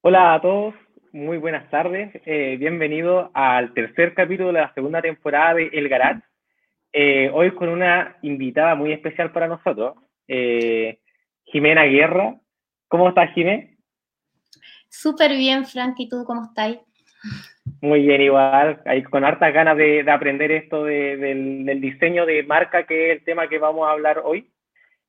Hola a todos, muy buenas tardes. Eh, bienvenido al tercer capítulo de la segunda temporada de El Garage. Eh, hoy con una invitada muy especial para nosotros, eh, Jimena Guerra. ¿Cómo estás, Jimena? Súper bien, Frank. ¿Y tú cómo estás? Muy bien, igual. Ahí con hartas ganas de, aprender esto del, del, diseño de marca, que es el tema que vamos a hablar hoy.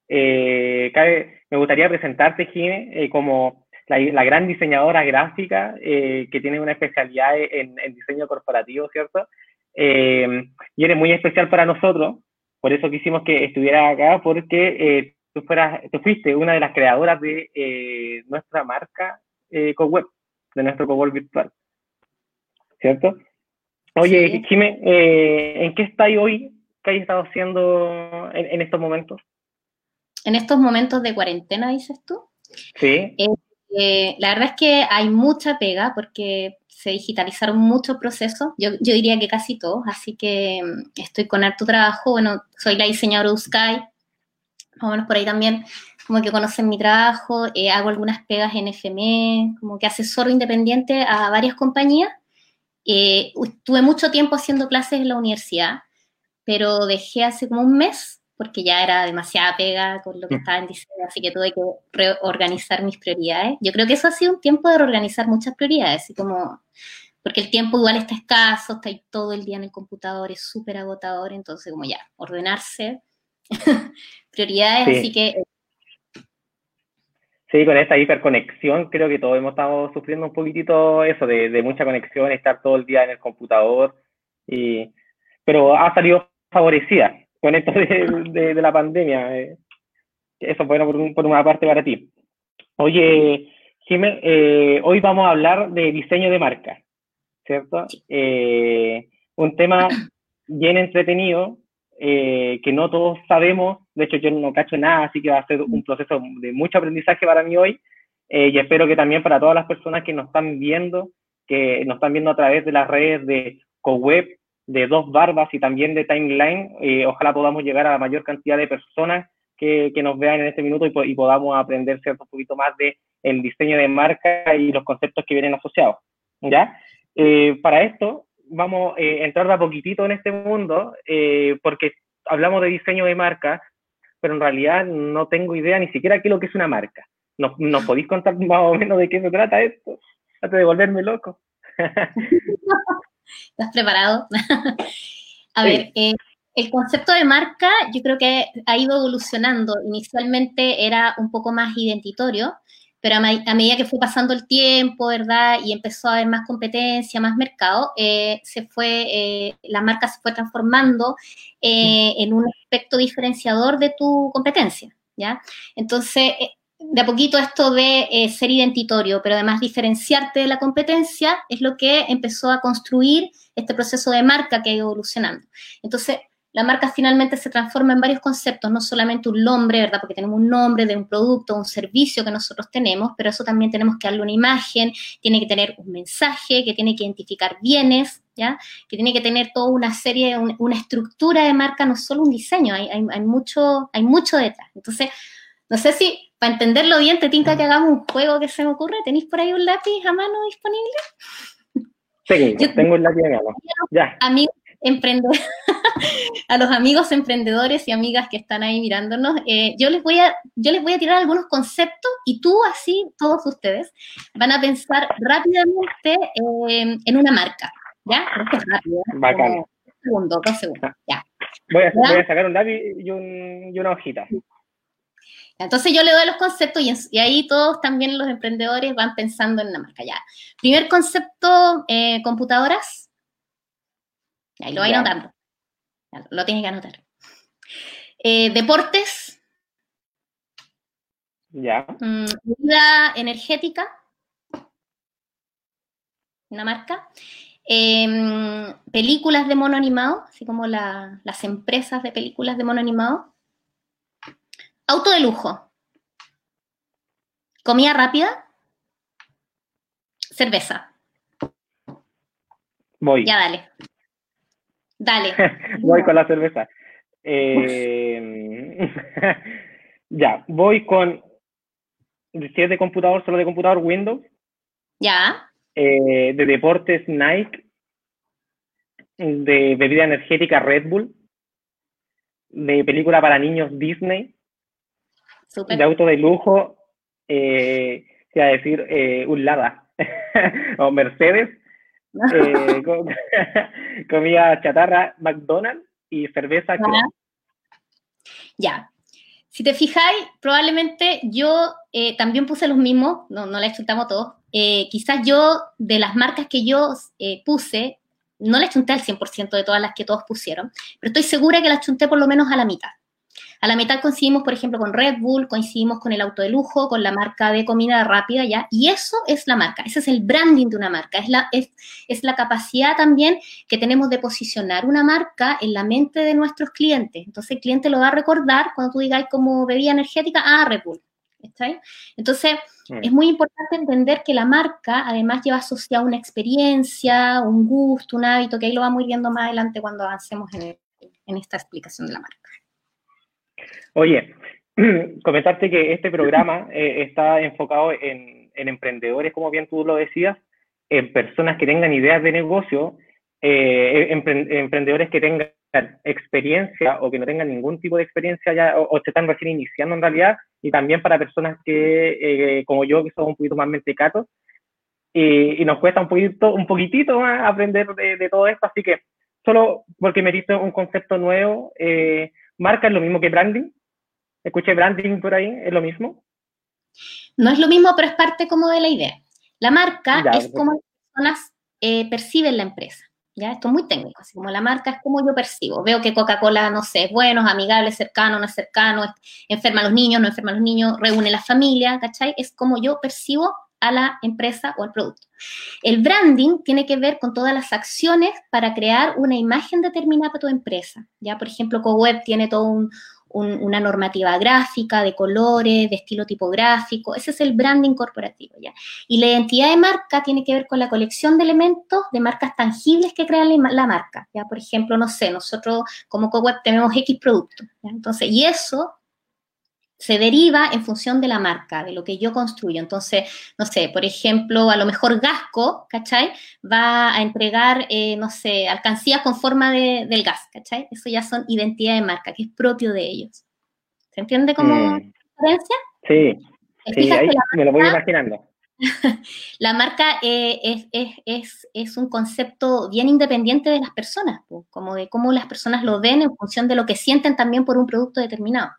me gustaría presentarte, Jimena, como la, gran diseñadora gráfica eh, que tiene una especialidad en, diseño corporativo, ¿cierto? Eh, y eres muy especial para nosotros, por eso quisimos que estuviera acá, porque eh, tú, fueras, tú fuiste una de las creadoras de nuestra marca CoWeb, de nuestro CoWeb virtual, ¿cierto? Oye, sí. Jimé, ¿en qué estáis hoy? ¿Qué has estado haciendo en, en, estos momentos? En estos momentos de cuarentena, dices tú. Sí. Eh, la verdad es que hay mucha pega porque se digitalizaron muchos procesos, yo, yo, diría que casi todos, así que mm, estoy con harto trabajo, bueno, soy la diseñadora de Sky, más o menos por ahí también, como que conocen mi trabajo, eh, hago algunas pegas en FME, como que asesoro independiente a varias compañías. Eh, tuve mucho tiempo haciendo clases en la universidad, pero dejé hace como un mes porque ya era demasiada pega con lo que mm. estaba en diseño, así que tuve que reorganizar mis prioridades. Yo creo que eso ha sido un tiempo de reorganizar muchas prioridades, así como, porque el tiempo igual está escaso, está ahí todo el día en el computador, es súper agotador, entonces como ya, ordenarse prioridades, así que... Sí, con esta hiperconexión creo que todos hemos estado sufriendo un poquitito eso, de, de mucha conexión, estar todo el día en el computador, y, pero ha salido favorecida con esto de, de, la pandemia. Eh, eso bueno por, por, una parte para ti. Oye, Jiménez, eh, hoy vamos a hablar de diseño de marca, ¿cierto? Eh, un tema bien entretenido, que no todos sabemos, de hecho yo no cacho nada, así que va a ser un proceso de mucho aprendizaje para mí hoy, y espero que también para todas las personas que nos están viendo, que nos están viendo a través de las redes de CoWeb, de dos barbas y también de timeline. Eh, ojalá podamos llegar a la mayor cantidad de personas que, que nos vean en este minuto y, podamos aprender cierto poquito más de el diseño de marca y los conceptos que vienen asociados. ¿ya? Eh, para esto vamos a eh, entrar de a poquitito en este mundo porque hablamos de diseño de marca, pero en realidad no tengo idea ni siquiera qué es lo que es una marca. ¿Nos, ¿Nos podéis contar más o menos de qué se trata esto? Antes de volverme loco. ¿Estás preparado? a ver, eh, el concepto de marca yo creo que ha ido evolucionando. Inicialmente era un poco más identitorio, pero a, medida que fue pasando el tiempo, ¿verdad? Y empezó a haber más competencia, más mercado, eh, se fue, eh, la marca se fue transformando en un aspecto diferenciador de tu competencia, ¿ya? Entonces, de a poquito esto de eh, ser identitorio, pero además diferenciarte de la competencia, es lo que empezó a construir este proceso de marca que ha ido evolucionando. Entonces, la marca finalmente se transforma en varios conceptos, no solamente un nombre, ¿verdad? Porque tenemos un nombre de un producto, un servicio que nosotros tenemos, pero eso también tenemos que darle una imagen, tiene que tener un mensaje, que tiene que identificar bienes, ¿ya? Que tiene que tener toda una serie, una estructura de marca, no solo un diseño, hay, hay, mucho, hay mucho detrás. Entonces, no sé si para entenderlo bien, te tinta que hagamos un juego que se me ocurre. ¿Tenéis por ahí un lápiz a mano disponible? Sí, Yo, tengo un lápiz a mano. Ya. Amigos emprendedores, a los amigos emprendedores y amigas que están ahí mirándonos, eh, yo, les voy a, yo les voy a tirar algunos conceptos y tú así, todos ustedes, van a pensar rápidamente eh, en una marca. ¿Ya? Esto es rápido. Bacán. Un segundo, dos segundos. Ya. Voy a, voy a sacar un lápiz y, un, y una hojita. Entonces yo le doy los conceptos y, ahí todos también los emprendedores van pensando en la marca. Ya. Primer concepto, eh, computadoras. Ahí lo voy anotando. lo tienes que anotar. Eh, deportes. Ya. Mm, vida energética. Una marca. Em, películas de mono animado, así como las empresas de películas de mono animado. Auto de lujo. Comida rápida. Cerveza. Voy. Ya, dale. Dale. voy con la cerveza. Eh, ya, voy con. Si es de computador, solo de computador, Windows. Ya. Eh, de deportes Nike, de bebida energética Red Bull, de película para niños Disney, de auto de lujo, eh, a decir, eh, un Lada o Mercedes, eh, comida chatarra McDonald's y cerveza. Ya. Si te fijáis, probablemente yo eh, también puse los mismos, no, no la chutamos todos. Eh, quizás yo, de las marcas que yo puse, no le chunté al 100% de todas las que todos pusieron, pero estoy segura que las chunté por lo menos a la mitad. A la mitad coincidimos, por ejemplo, con Red Bull, coincidimos con el auto de lujo, con la marca de comida rápida, ¿ya? Y eso es la marca, ese es el branding de una marca, es la, es, es la capacidad también que tenemos de posicionar una marca en la mente de nuestros clientes. Entonces el cliente lo va a recordar cuando tú digas como bebida energética, ah, Red Bull. ¿Está bien? Entonces, mm. es muy importante entender que la marca además lleva asociada una experiencia, un gusto, un hábito, que ahí lo vamos a ir viendo más adelante cuando avancemos en, en esta explicación de la marca. Oye, comentarte que este programa eh, está enfocado en, emprendedores, como bien tú lo decías, en personas que tengan ideas de negocio, eh, emprendedores que tengan experiencia o que no tengan ningún tipo de experiencia ya o, se están recién iniciando en realidad, y también para personas que, eh, como yo, que son un poquito más mentecatos, y, y, nos cuesta un poquito, un poquitito más aprender de, de, todo esto, así que solo porque me diste un concepto nuevo, marca es lo mismo que branding, Escuché branding por ahí, ¿es lo mismo? No es lo mismo, pero es parte como de la idea. La marca es como las personas eh, perciben la empresa. ¿ya? Esto es muy técnico, así como la marca es como yo percibo. Veo que Coca-Cola, no sé, es bueno, es amigable, cercano, no es cercano, enferma a los niños, no enferma a los niños, reúne la familia, ¿cachai? Es como yo percibo a la empresa o al producto. El branding tiene que ver con todas las acciones para crear una imagen determinada para tu empresa. Ya, por ejemplo, CoWeb tiene todo un, una normativa gráfica, de colores, de estilo tipográfico. Ese es el branding corporativo, ¿ya? Y la identidad de marca tiene que ver con la colección de elementos de marcas tangibles que crean la marca, ¿ya? Por ejemplo, no sé, nosotros como CoWeb tenemos X productos, Entonces, y eso se deriva en función de la marca, de lo que yo construyo. Entonces, no sé, por ejemplo, a lo mejor Gasco, ¿cachai? Va a entregar, eh, no sé, alcancías con forma de, del gas, ¿cachai? Eso ya son identidad de marca, que es propio de ellos. ¿Se entiende como mm. diferencia? Sí, sí ahí me lo voy imaginando. la marca eh, es, es, es, es, un concepto bien independiente de las personas, como de cómo las personas lo ven en función de lo que sienten también por un producto determinado.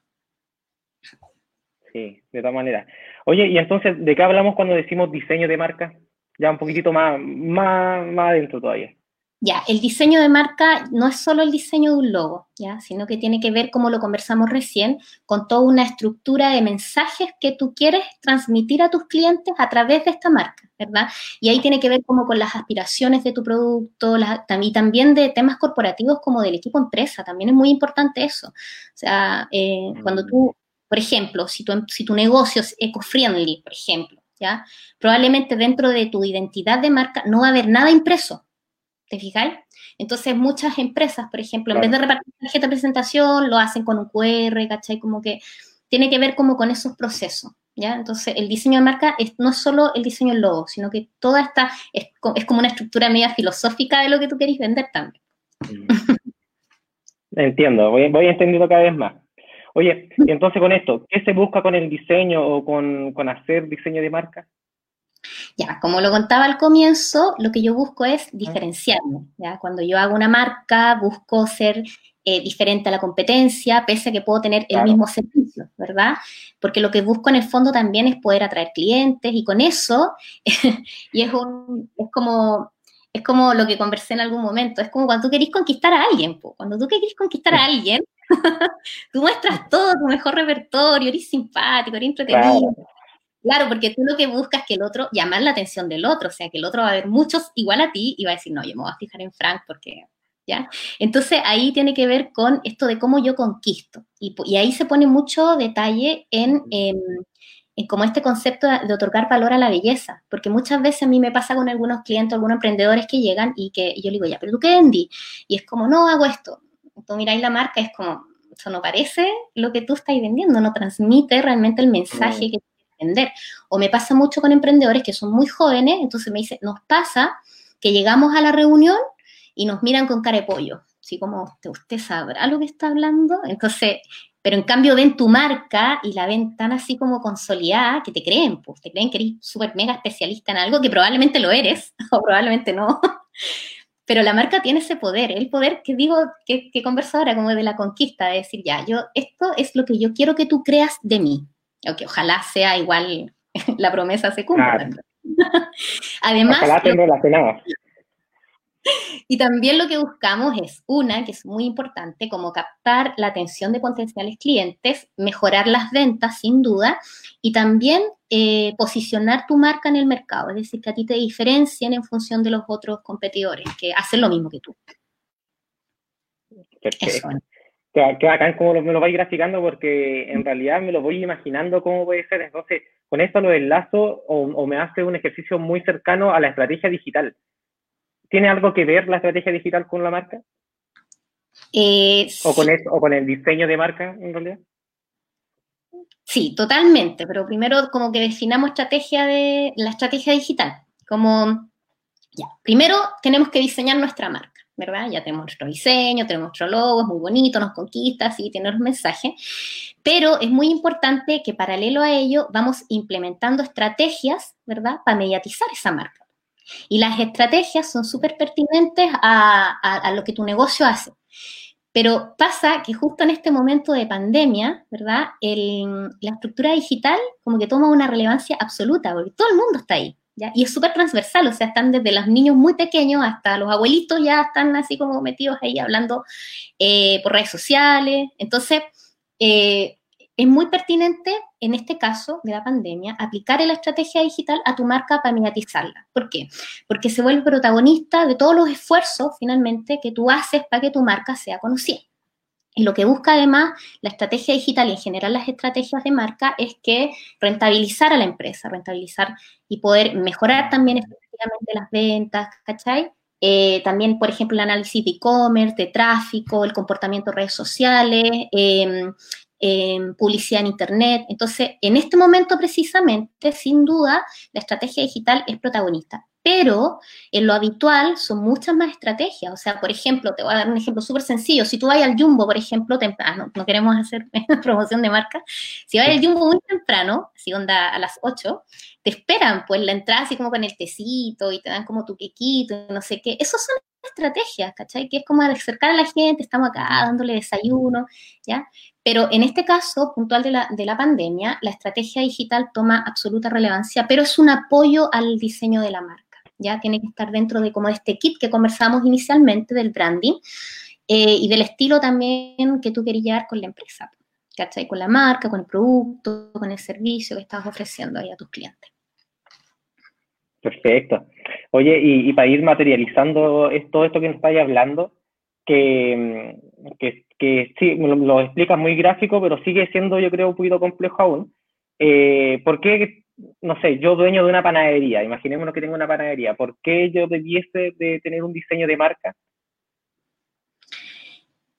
Sí, de todas maneras. Oye, y entonces, ¿de qué hablamos cuando decimos diseño de marca? Ya un poquitito más, más, más adentro todavía. Ya, el diseño de marca no es solo el diseño de un logo, ¿ya? sino que tiene que ver, como lo conversamos recién, con toda una estructura de mensajes que tú quieres transmitir a tus clientes a través de esta marca, ¿verdad? Y ahí tiene que ver como con las aspiraciones de tu producto y también de temas corporativos como del equipo empresa, también es muy importante eso. O sea, eh, cuando tú por ejemplo, si tu, si tu negocio es eco-friendly, por ejemplo, ¿ya? Probablemente dentro de tu identidad de marca no va a haber nada impreso. ¿Te fijáis? Entonces, muchas empresas, por ejemplo, en vez de repartir tarjeta de presentación, lo hacen con un QR, ¿cachai? Como que tiene que ver como con esos procesos, ¿ya? Entonces, el diseño de marca es, no es solo el diseño del logo, sino que toda esta es, es como una estructura media filosófica de lo que tú querés vender también. Entiendo, voy, voy entendiendo cada vez más. Oye, y entonces con esto, ¿qué se busca con el diseño o con, con hacer diseño de marca? Ya, como lo contaba al comienzo, lo que yo busco es diferenciarme. ¿ya? Cuando yo hago una marca, busco ser eh, diferente a la competencia, pese a que puedo tener el mismo servicio, ¿verdad? Porque lo que busco en el fondo también es poder atraer clientes y con eso, y es, un, es como es como lo que conversé en algún momento, es como cuando tú querés conquistar a alguien, cuando tú querés conquistar a alguien, tú muestras todo tu mejor repertorio, eres simpático, eres entretenido. Claro. porque tú lo que buscas es que el otro, llamar la atención del otro, o sea, que el otro va a ver muchos igual a ti y va a decir, no, yo me voy a fijar en Frank porque, ¿ya? Entonces ahí tiene que ver con esto de cómo yo conquisto. Y, ahí se pone mucho detalle en, en, como este concepto de, otorgar valor a la belleza, porque muchas veces a mí me pasa con algunos clientes, algunos emprendedores que llegan y que yo le digo, ya, pero tú qué vendí? Y es como, no, hago esto tú miráis la marca, es como, eso no parece lo que tú estás vendiendo, no transmite realmente el mensaje mm. que emprender. O me pasa mucho con emprendedores que son muy jóvenes, entonces me dicen, nos pasa que llegamos a la reunión y nos miran con cara de pollo, así como, ¿usted sabrá lo que está hablando? Entonces, pero en cambio ven tu marca y la ven tan así como consolidada que te creen, pues te creen que eres súper mega especialista en algo que probablemente lo eres o probablemente no. Pero la marca tiene ese poder, el poder que digo, que, que converso ahora como de la conquista, de decir, ya, yo, esto es lo que yo quiero que tú creas de mí. O que ojalá sea igual, la promesa se cumpla. Además, ojalá te y también lo que buscamos es, una, que es muy importante, como captar la atención de potenciales clientes, mejorar las ventas, sin duda, y también eh, posicionar tu marca en el mercado, es decir, que a ti te diferencien en función de los otros competidores, que hacen lo mismo que tú. Perfecto. Que, como me lo vais graficando porque en realidad me lo voy imaginando cómo puede ser. Entonces, con esto lo enlazo o me hace un ejercicio muy cercano a la estrategia digital ¿Tiene algo que ver la estrategia digital con la marca? Eh, ¿O, con o con el diseño de marca, en realidad? Sí, totalmente, pero primero como que definamos estrategia de, la estrategia digital. Como, ya, primero tenemos que diseñar nuestra marca, ¿verdad? Ya tenemos nuestro diseño, tenemos nuestro logo, es muy bonito, nos conquista, sí, tiene un mensaje, pero es muy importante que paralelo a ello vamos implementando estrategias, ¿verdad? Para mediatizar esa marca. Y las estrategias son súper pertinentes a, lo que tu negocio hace. Pero pasa que justo en este momento de pandemia, ¿verdad? la estructura digital como que toma una relevancia absoluta, porque todo el mundo está ahí, ¿ya? Y es súper transversal, o sea, están desde los niños muy pequeños hasta los abuelitos ya están así como metidos ahí hablando eh, por redes sociales. Entonces, eh, es muy pertinente, en este caso de la pandemia, aplicar la estrategia digital a tu marca para mediatizarla. ¿Por qué? Porque se vuelve protagonista de todos los esfuerzos, finalmente, que tú haces para que tu marca sea conocida. Y lo que busca además la estrategia digital y en general las estrategias de marca es que rentabilizar a la empresa, rentabilizar y poder mejorar también efectivamente las ventas, ¿cachai? Eh, también, por ejemplo, el análisis de e-commerce, de tráfico, el comportamiento de redes sociales, eh, publicidad en Internet. Entonces, en este momento precisamente, sin duda, la estrategia digital es protagonista. Pero en lo habitual son muchas más estrategias. O sea, por ejemplo, te voy a dar un ejemplo súper sencillo. Si tú vas al Jumbo, por ejemplo, temprano, no queremos hacer promoción de marca, si vas al Jumbo muy temprano, si onda a las 8, te esperan pues la entrada así como con el tecito y te dan como tu quequito, no sé qué. Esos son estrategias, ¿cachai? Que es como acercar a la gente, estamos acá dándole desayuno, ¿ya? Pero en este caso puntual de la, de la pandemia, la estrategia digital toma absoluta relevancia, pero es un apoyo al diseño de la marca. Ya tiene que estar dentro de como este kit que conversamos inicialmente del branding eh, y del estilo también que tú querías llevar con la empresa, ¿cachai? Con la marca, con el producto, con el servicio que estás ofreciendo ahí a tus clientes. Perfecto. Oye, y, para ir materializando todo esto que nos estáis hablando, que, que que sí, lo, explicas muy gráfico, pero sigue siendo, yo creo, un poquito complejo aún. Eh, ¿Por qué, no sé, yo dueño de una panadería, imaginémonos que tengo una panadería, ¿por qué yo debiese de tener un diseño de marca?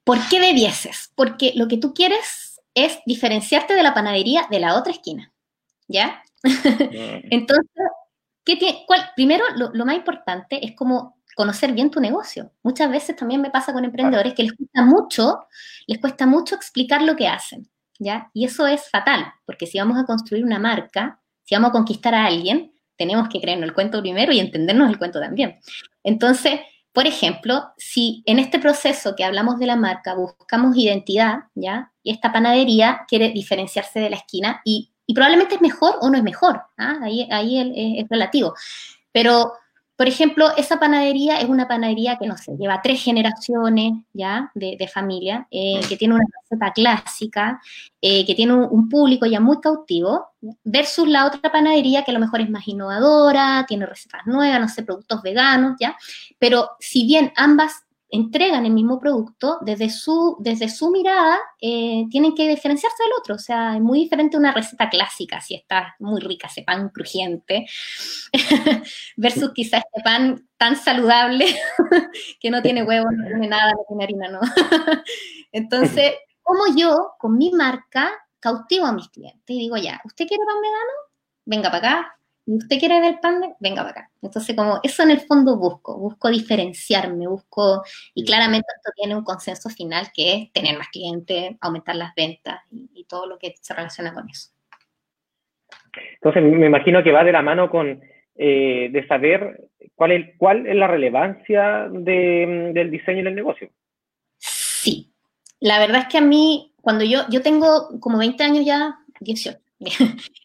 ¿Por qué debieses? Porque lo que tú quieres es diferenciarte de la panadería de la otra esquina, ¿ya? Mm. Entonces, ¿qué tiene, cuál, primero, lo, más importante es como conocer bien tu negocio. Muchas veces también me pasa con emprendedores que les cuesta mucho, les cuesta mucho explicar lo que hacen, ¿ya? Y eso es fatal, porque si vamos a construir una marca, si vamos a conquistar a alguien, tenemos que creernos el cuento primero y entendernos el cuento también. Entonces, por ejemplo, si en este proceso que hablamos de la marca buscamos identidad, ¿ya? Y esta panadería quiere diferenciarse de la esquina y, probablemente es mejor o no es mejor, ¿ah? ahí, ahí es, es relativo. Pero por ejemplo, esa panadería es una panadería que, no sé, lleva tres generaciones ya de, familia, eh, que tiene una receta clásica, eh, que tiene un, público ya muy cautivo, versus la otra panadería que a lo mejor es más innovadora, tiene recetas nuevas, no sé, productos veganos, ¿ya? Pero si bien ambas entregan el mismo producto, desde su, desde su mirada, eh, tienen que diferenciarse del otro. O sea, es muy diferente una receta clásica, si está muy rica, ese pan crujiente, versus quizás este pan tan saludable que no tiene huevos, no tiene nada, no tiene harina, ¿no? Entonces, como yo, con mi marca, cautivo a mis clientes y digo, ya, ¿usted quiere pan vegano? venga para acá, usted quiere ver panda, venga para acá. Entonces, como eso en el fondo busco, busco diferenciarme, busco, y claramente esto tiene un consenso final que es tener más clientes, aumentar las ventas y, todo lo que se relaciona con eso. Entonces, me imagino que va de la mano con eh, de saber cuál es, cuál es la relevancia del diseño en el negocio. Sí, la verdad es que a mí, cuando yo, yo tengo como 20 años ya, 18,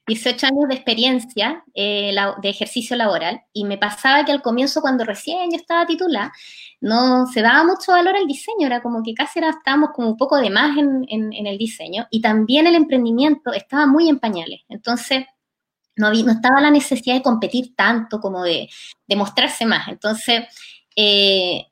18 años de experiencia eh, de ejercicio laboral y me pasaba que al comienzo, cuando recién yo estaba titulada, no se daba mucho valor al diseño, era como que casi era, estábamos como un poco de más en, el diseño y también el emprendimiento estaba muy en pañales. Entonces, no, no estaba la necesidad de competir tanto como de, de mostrarse más. Entonces, eh,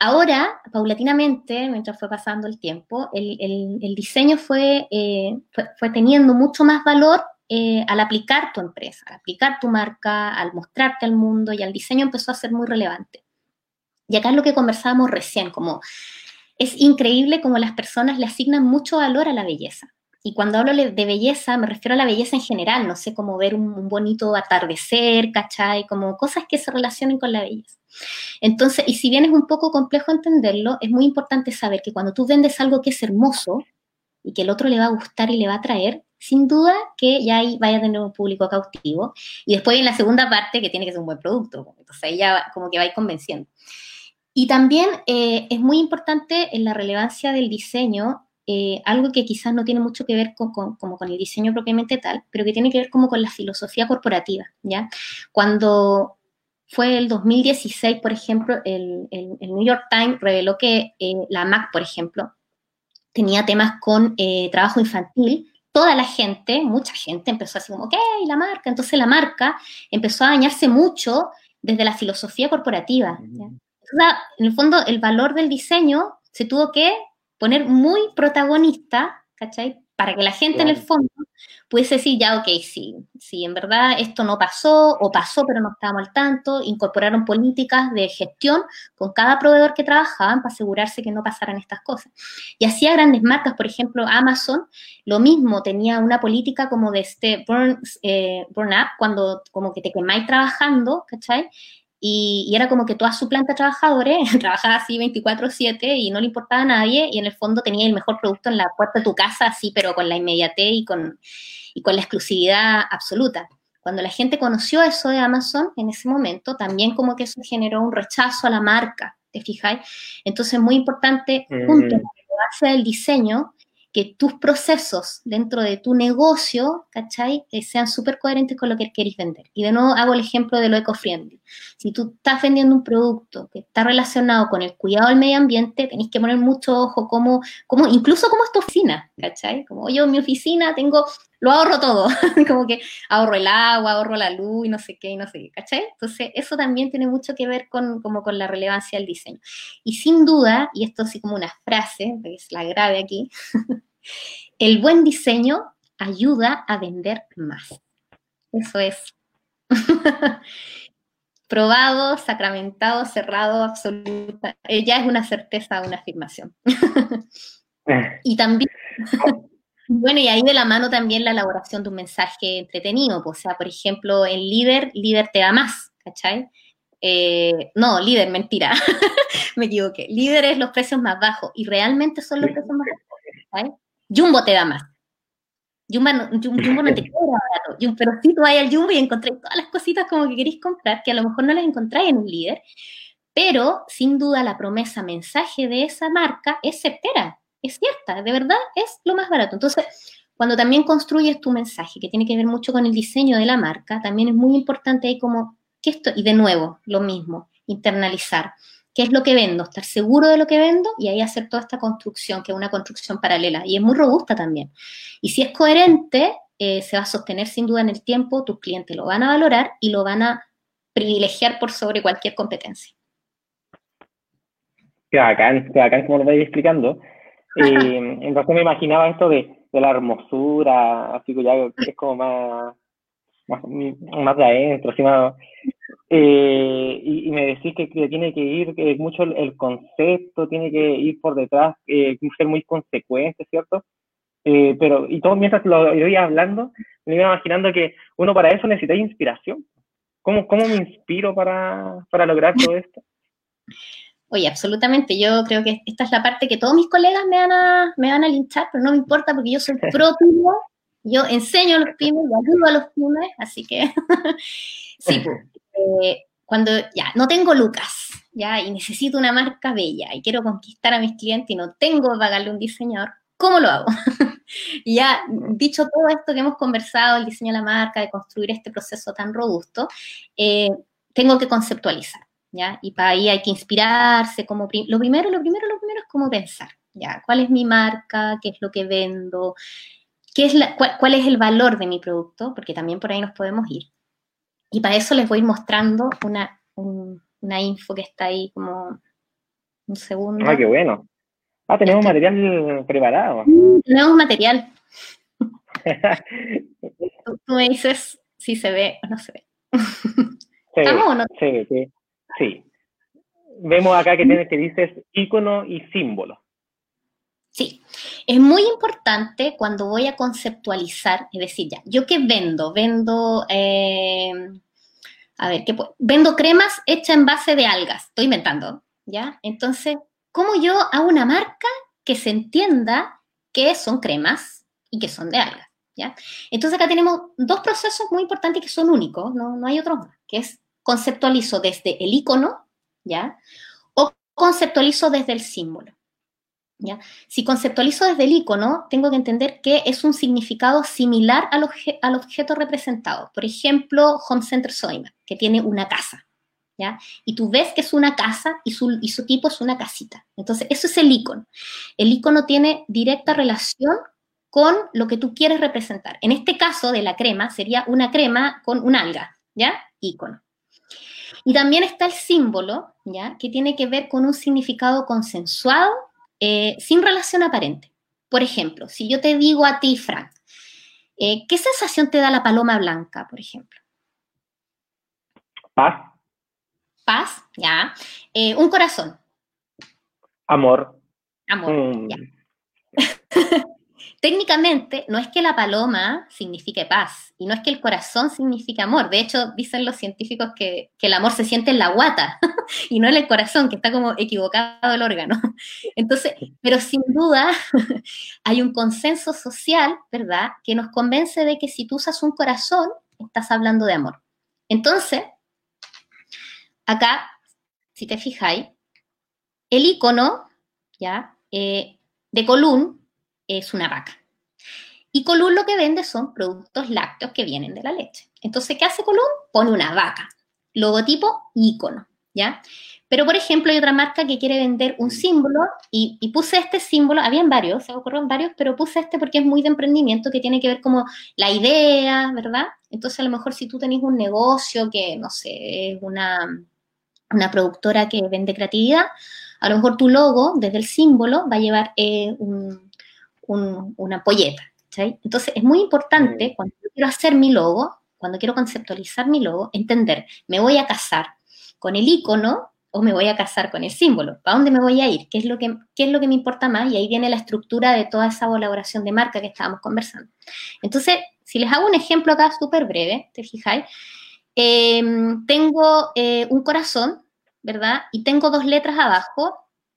Ahora, paulatinamente, mientras fue pasando el tiempo, el, diseño eh, fue, fue, teniendo mucho más valor eh, al aplicar tu empresa, al aplicar tu marca, al mostrarte al mundo y al diseño empezó a ser muy relevante. Y acá es lo que conversábamos recién, como es increíble como las personas le asignan mucho valor a la belleza. Y cuando hablo de belleza, me refiero a la belleza en general, no sé, como ver un, bonito atardecer, ¿cachai? Como cosas que se relacionen con la belleza. Entonces, y si bien es un poco complejo entenderlo, es muy importante saber que cuando tú vendes algo que es hermoso y que el otro le va a gustar y le va a atraer, sin duda que ya ahí vaya a tener un público cautivo. Y después en la segunda parte, que tiene que ser un buen producto. Entonces ahí ya como que va a ir convenciendo. Y también eh, es muy importante en la relevancia del diseño eh, algo que quizás no tiene mucho que ver con, como con el diseño propiamente tal, pero que tiene que ver como con la filosofía corporativa, ¿ya? Cuando fue el 2016, por ejemplo, el, New York Times reveló que eh, la MAC, por ejemplo, tenía temas con eh, trabajo infantil, toda la gente, mucha gente empezó así como, ok, la marca, entonces la marca empezó a dañarse mucho desde la filosofía corporativa. en el fondo, el valor del diseño se tuvo que poner muy protagonista, ¿cachai? Para que la gente en el fondo pudiese decir, ya, ok, sí, sí, en verdad esto no pasó o pasó pero no estábamos al tanto, incorporaron políticas de gestión con cada proveedor que trabajaban para asegurarse que no pasaran estas cosas. Y hacía grandes marcas, por ejemplo, Amazon, lo mismo, tenía una política como de este burn, eh, burn up, cuando como que te quemáis trabajando, ¿cachai? Y, era como que toda su planta de trabajadores trabajaba así 24/7 y no le importaba a nadie y en el fondo tenía el mejor producto en la puerta de tu casa, así, pero con la inmediatez y con, y con la exclusividad absoluta. Cuando la gente conoció eso de Amazon en ese momento, también como que eso generó un rechazo a la marca, ¿te fijáis? Entonces es muy importante, junto a la base del diseño, que tus procesos dentro de tu negocio, ¿cachai? Eh, sean súper coherentes con lo que queréis vender. Y de nuevo hago el ejemplo de lo eco-friendly. Si tú estás vendiendo un producto que está relacionado con el cuidado del medio ambiente, tenéis que poner mucho ojo como, como incluso como es tu oficina, ¿cachai? Como yo en mi oficina tengo, lo ahorro todo, como que ahorro el agua, ahorro la luz y no sé qué, y no sé qué, ¿cachai? Entonces, eso también tiene mucho que ver con, como con la relevancia del diseño. Y sin duda, y esto así como una frase, es la grave aquí, el buen diseño ayuda a vender más. Eso es. Probado, sacramentado, cerrado, absoluta. Eh, ya es una certeza, una afirmación. y también, bueno, y ahí de la mano también la elaboración de un mensaje entretenido. O sea, por ejemplo, el líder, líder te da más, ¿cachai? Eh, no, líder, mentira. Me equivoqué. Líder es los precios más bajos y realmente son los precios más bajos. ¿cachai? Jumbo te da más. Jumbo no, Jumbo no te cobra barato, pero sí tú vas al Jumbo y encontré todas las cositas como que queréis comprar, que a lo mejor no las encontráis en un líder, pero sin duda la promesa, mensaje de esa marca es certera, es cierta, de verdad es lo más barato. Entonces, cuando también construyes tu mensaje, que tiene que ver mucho con el diseño de la marca, también es muy importante ahí como, que esto, y de nuevo, lo mismo, internalizar qué es lo que vendo, estar seguro de lo que vendo y ahí hacer toda esta construcción, que es una construcción paralela y es muy robusta también. Y si es coherente, eh, se va a sostener sin duda en el tiempo, tus clientes lo van a valorar y lo van a privilegiar por sobre cualquier competencia. Qué bacán, qué bacán como lo vais explicando. Eh, entonces me imaginaba esto de, la hermosura, así que ya es como más, más, de adentro, así más, eh, y, me decís que, tiene que ir que mucho el, concepto, tiene que ir por detrás, eh, ser muy consecuente, ¿cierto? Eh, pero, y todo mientras lo iba hablando, me iba imaginando que uno para eso necesita inspiración. ¿Cómo, cómo me inspiro para, para lograr todo esto? Oye, absolutamente. Yo creo que esta es la parte que todos mis colegas me van a, me van a linchar, pero no me importa porque yo soy propio. Yo enseño a los pymes y ayudo a los pymes, así que sí, eh, cuando ya no tengo lucas, ya, y necesito una marca bella y quiero conquistar a mis clientes y no tengo que pagarle un diseñador, ¿cómo lo hago? ya dicho todo esto que hemos conversado, el diseño de la marca, de construir este proceso tan robusto, eh, tengo que conceptualizar. ¿ya? Y para ahí hay que inspirarse, como lo primero, lo primero, lo primero es cómo pensar, ¿ya? ¿Cuál es mi marca? ¿Qué es lo que vendo? ¿Qué es la, cuál, es el valor de mi producto? Porque también por ahí nos podemos ir. Y para eso les voy mostrando una, una info que está ahí como un segundo. Ah, qué bueno. Ah, tenemos material preparado. Tenemos material. tú, me dices si se ve o no se ve. ¿Estamos o no? Sí, sí. Sí. Vemos acá que, tiene, que dices icono y símbolo. Sí, es muy importante cuando voy a conceptualizar, es decir, ya, ¿yo qué vendo? Vendo, eh, a ver, ¿qué Vendo cremas hechas en base de algas, estoy inventando, ¿ya? Entonces, ¿cómo yo hago una marca que se entienda que son cremas y que son de algas? ¿ya? Entonces acá tenemos dos procesos muy importantes que son únicos, no, no hay otros más, que es conceptualizo desde el icono, ¿ya? O conceptualizo desde el símbolo. Si conceptualizo desde el icono, tengo que entender que es un significado similar al, al objeto representado. Por ejemplo, Home Center Soima, que tiene una casa. ¿Ya? Y tú ves que es una casa y su, y su tipo es una casita. Entonces, eso es el icono. El icono tiene directa relación con lo que tú quieres representar. En este caso de la crema, sería una crema con un alga, ¿ya? Icono. Y también está el símbolo, ¿ya? Que tiene que ver con un significado consensuado eh, sin relación aparente. Por ejemplo, si yo te digo a ti, Frank, eh, ¿qué sensación te da la paloma blanca, por ejemplo? Paz. Paz, ya. Eh, un corazón. Amor. Amor, mm. ya. Técnicamente, no es que la paloma signifique paz y no es que el corazón signifique amor. De hecho, dicen los científicos que, el amor se siente en la guata y no en el corazón, que está como equivocado el órgano. Entonces, pero sin duda hay un consenso social, ¿verdad?, que nos convence de que si tú usas un corazón, estás hablando de amor. Entonces, acá, si te fijáis, el icono, ¿ya?, eh, de Colún es una vaca. Y Colún lo que vende son productos lácteos que vienen de la leche. Entonces, ¿qué hace Colún? Pone una vaca. Logotipo, icono, ¿ya? Pero, por ejemplo, hay otra marca que quiere vender un símbolo y, puse este símbolo, habían varios, se ocurrieron varios, pero puse este porque es muy de emprendimiento, que tiene que ver como la idea, ¿verdad? Entonces, a lo mejor si tú tenés un negocio que, no sé, es una, una productora que vende creatividad, a lo mejor tu logo, desde el símbolo, va a llevar eh, un, una polleta. Entonces es muy importante cuando quiero hacer mi logo, cuando quiero conceptualizar mi logo, entender, ¿me voy a casar con el icono o me voy a casar con el símbolo? ¿Para dónde me voy a ir? ¿Qué es lo que, qué es lo que me importa más? Y ahí viene la estructura de toda esa colaboración de marca que estábamos conversando. Entonces, si les hago un ejemplo acá súper breve, ¿te fijáis? Em, tengo eh, un corazón, ¿verdad? Y tengo dos letras abajo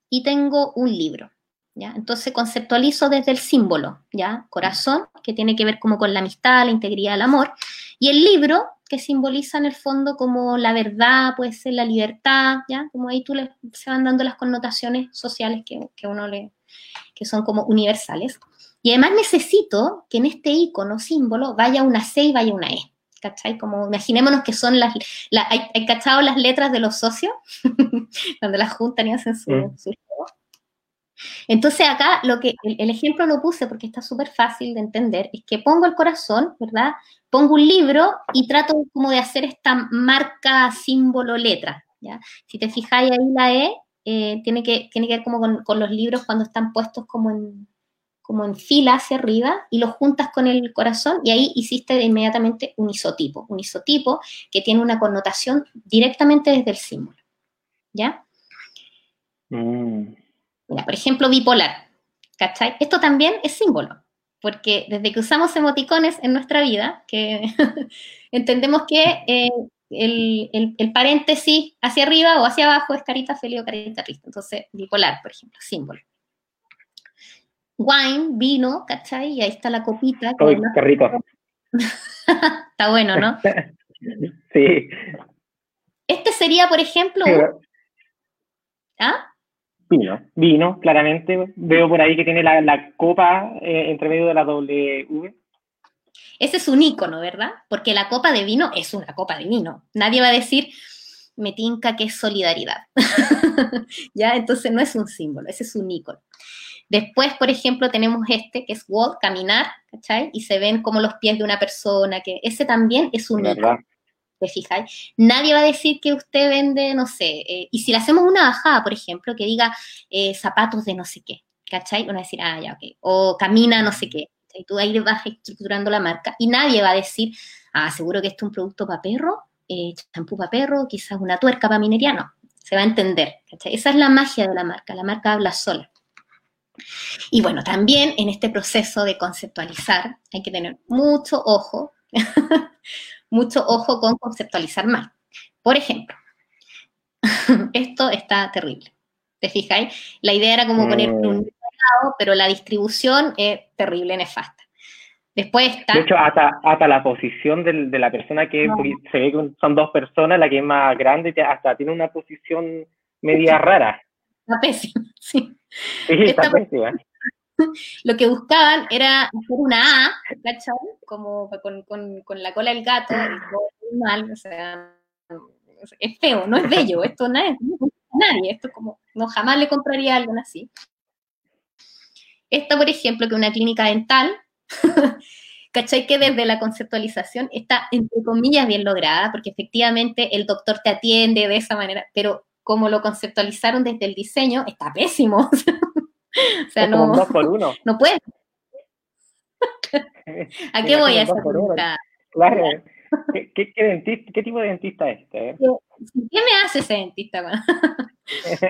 y tengo un libro. Entonces conceptualizo desde el símbolo, ¿ya? Corazón, que tiene que ver como con la amistad, la integridad, el amor, y el libro, que simboliza en el fondo como la verdad, puede ser la libertad, ¿ya? Como ahí tú le, se van dando las connotaciones sociales que, uno le, que son como universales. Y además necesito que en este icono, símbolo, vaya una C y vaya una E. ¿Cachai? Como imaginémonos que son las, hay, cachado las letras de los socios, cuando las juntan y hacen su, mm. su entonces acá lo que el, ejemplo lo puse porque está súper fácil de entender, es que pongo el corazón, ¿verdad? Pongo un libro y trato como de hacer esta marca, símbolo, letra, ¿ya? Si te fijáis ahí la E, eh, tiene, que, tiene que ver como con, los libros cuando están puestos como en, como en fila hacia arriba y los juntas con el corazón y ahí hiciste inmediatamente un isotipo, un isotipo que tiene una connotación directamente desde el símbolo, ¿ya? Mm por ejemplo, bipolar. ¿Cachai? Esto también es símbolo. porque desde que usamos emoticones en nuestra vida, que entendemos que eh, el, paréntesis hacia arriba o hacia abajo es carita feliz o carita triste. Entonces, bipolar, por ejemplo, símbolo. Wine, vino, ¿cachai? Y ahí está la copita. Uy, qué rico. está bueno, ¿no? sí. Este sería, por ejemplo, ¿Ah? Vino, vino, claramente. Veo por ahí que tiene la, copa eh, entre medio de la W. Ese es un icono, ¿verdad? Porque la copa de vino es una copa de vino. Nadie va a decir, me tinca que es solidaridad. ¿Ya? Entonces no es un símbolo, ese es un icono. Después, por ejemplo, tenemos este que es walk, caminar, ¿cachai? Y se ven como los pies de una persona, que ese también es un icono. ¿Te fijáis? Nadie va a decir que usted vende, no sé, eh, y si le hacemos una bajada, por ejemplo, que diga eh, zapatos de no sé qué, ¿cachai? Van a decir, ah, ya, ok, o camina no sé qué, y tú ahí vas estructurando la marca, y nadie va a decir, ah, seguro que esto es un producto para perro, eh, champú para perro, quizás una tuerca para minería, no, se va a entender, ¿cachai? Esa es la magia de la marca, la marca habla sola. Y bueno, también en este proceso de conceptualizar hay que tener mucho ojo mucho ojo con conceptualizar mal. Por ejemplo, esto está terrible. ¿Te fijáis? La idea era como poner un mm. lado, pero la distribución es terrible, nefasta. Después está... De hecho, hasta, hasta la posición de la persona que se ve que son dos personas, la que es más grande, hasta tiene una posición media rara. Está pésima, sí. Sí, está pésima. lo que buscaban era hacer una A, ¿cachai? Como con, la cola del gato, y mal, o sea, es feo, no es bello, esto nadie, nadie, esto como, no jamás le compraría algo así. Esta, por ejemplo, que una clínica dental, ¿cachai? Que desde la conceptualización está, entre comillas, bien lograda, porque efectivamente el doctor te atiende de esa manera, pero como lo conceptualizaron desde el diseño, está pésimo. o sea, no, no puede. ¿A qué voy a hacer? Claro. ¿Qué, qué, tipo de dentista es este? Eh? ¿Qué me hace ese dentista?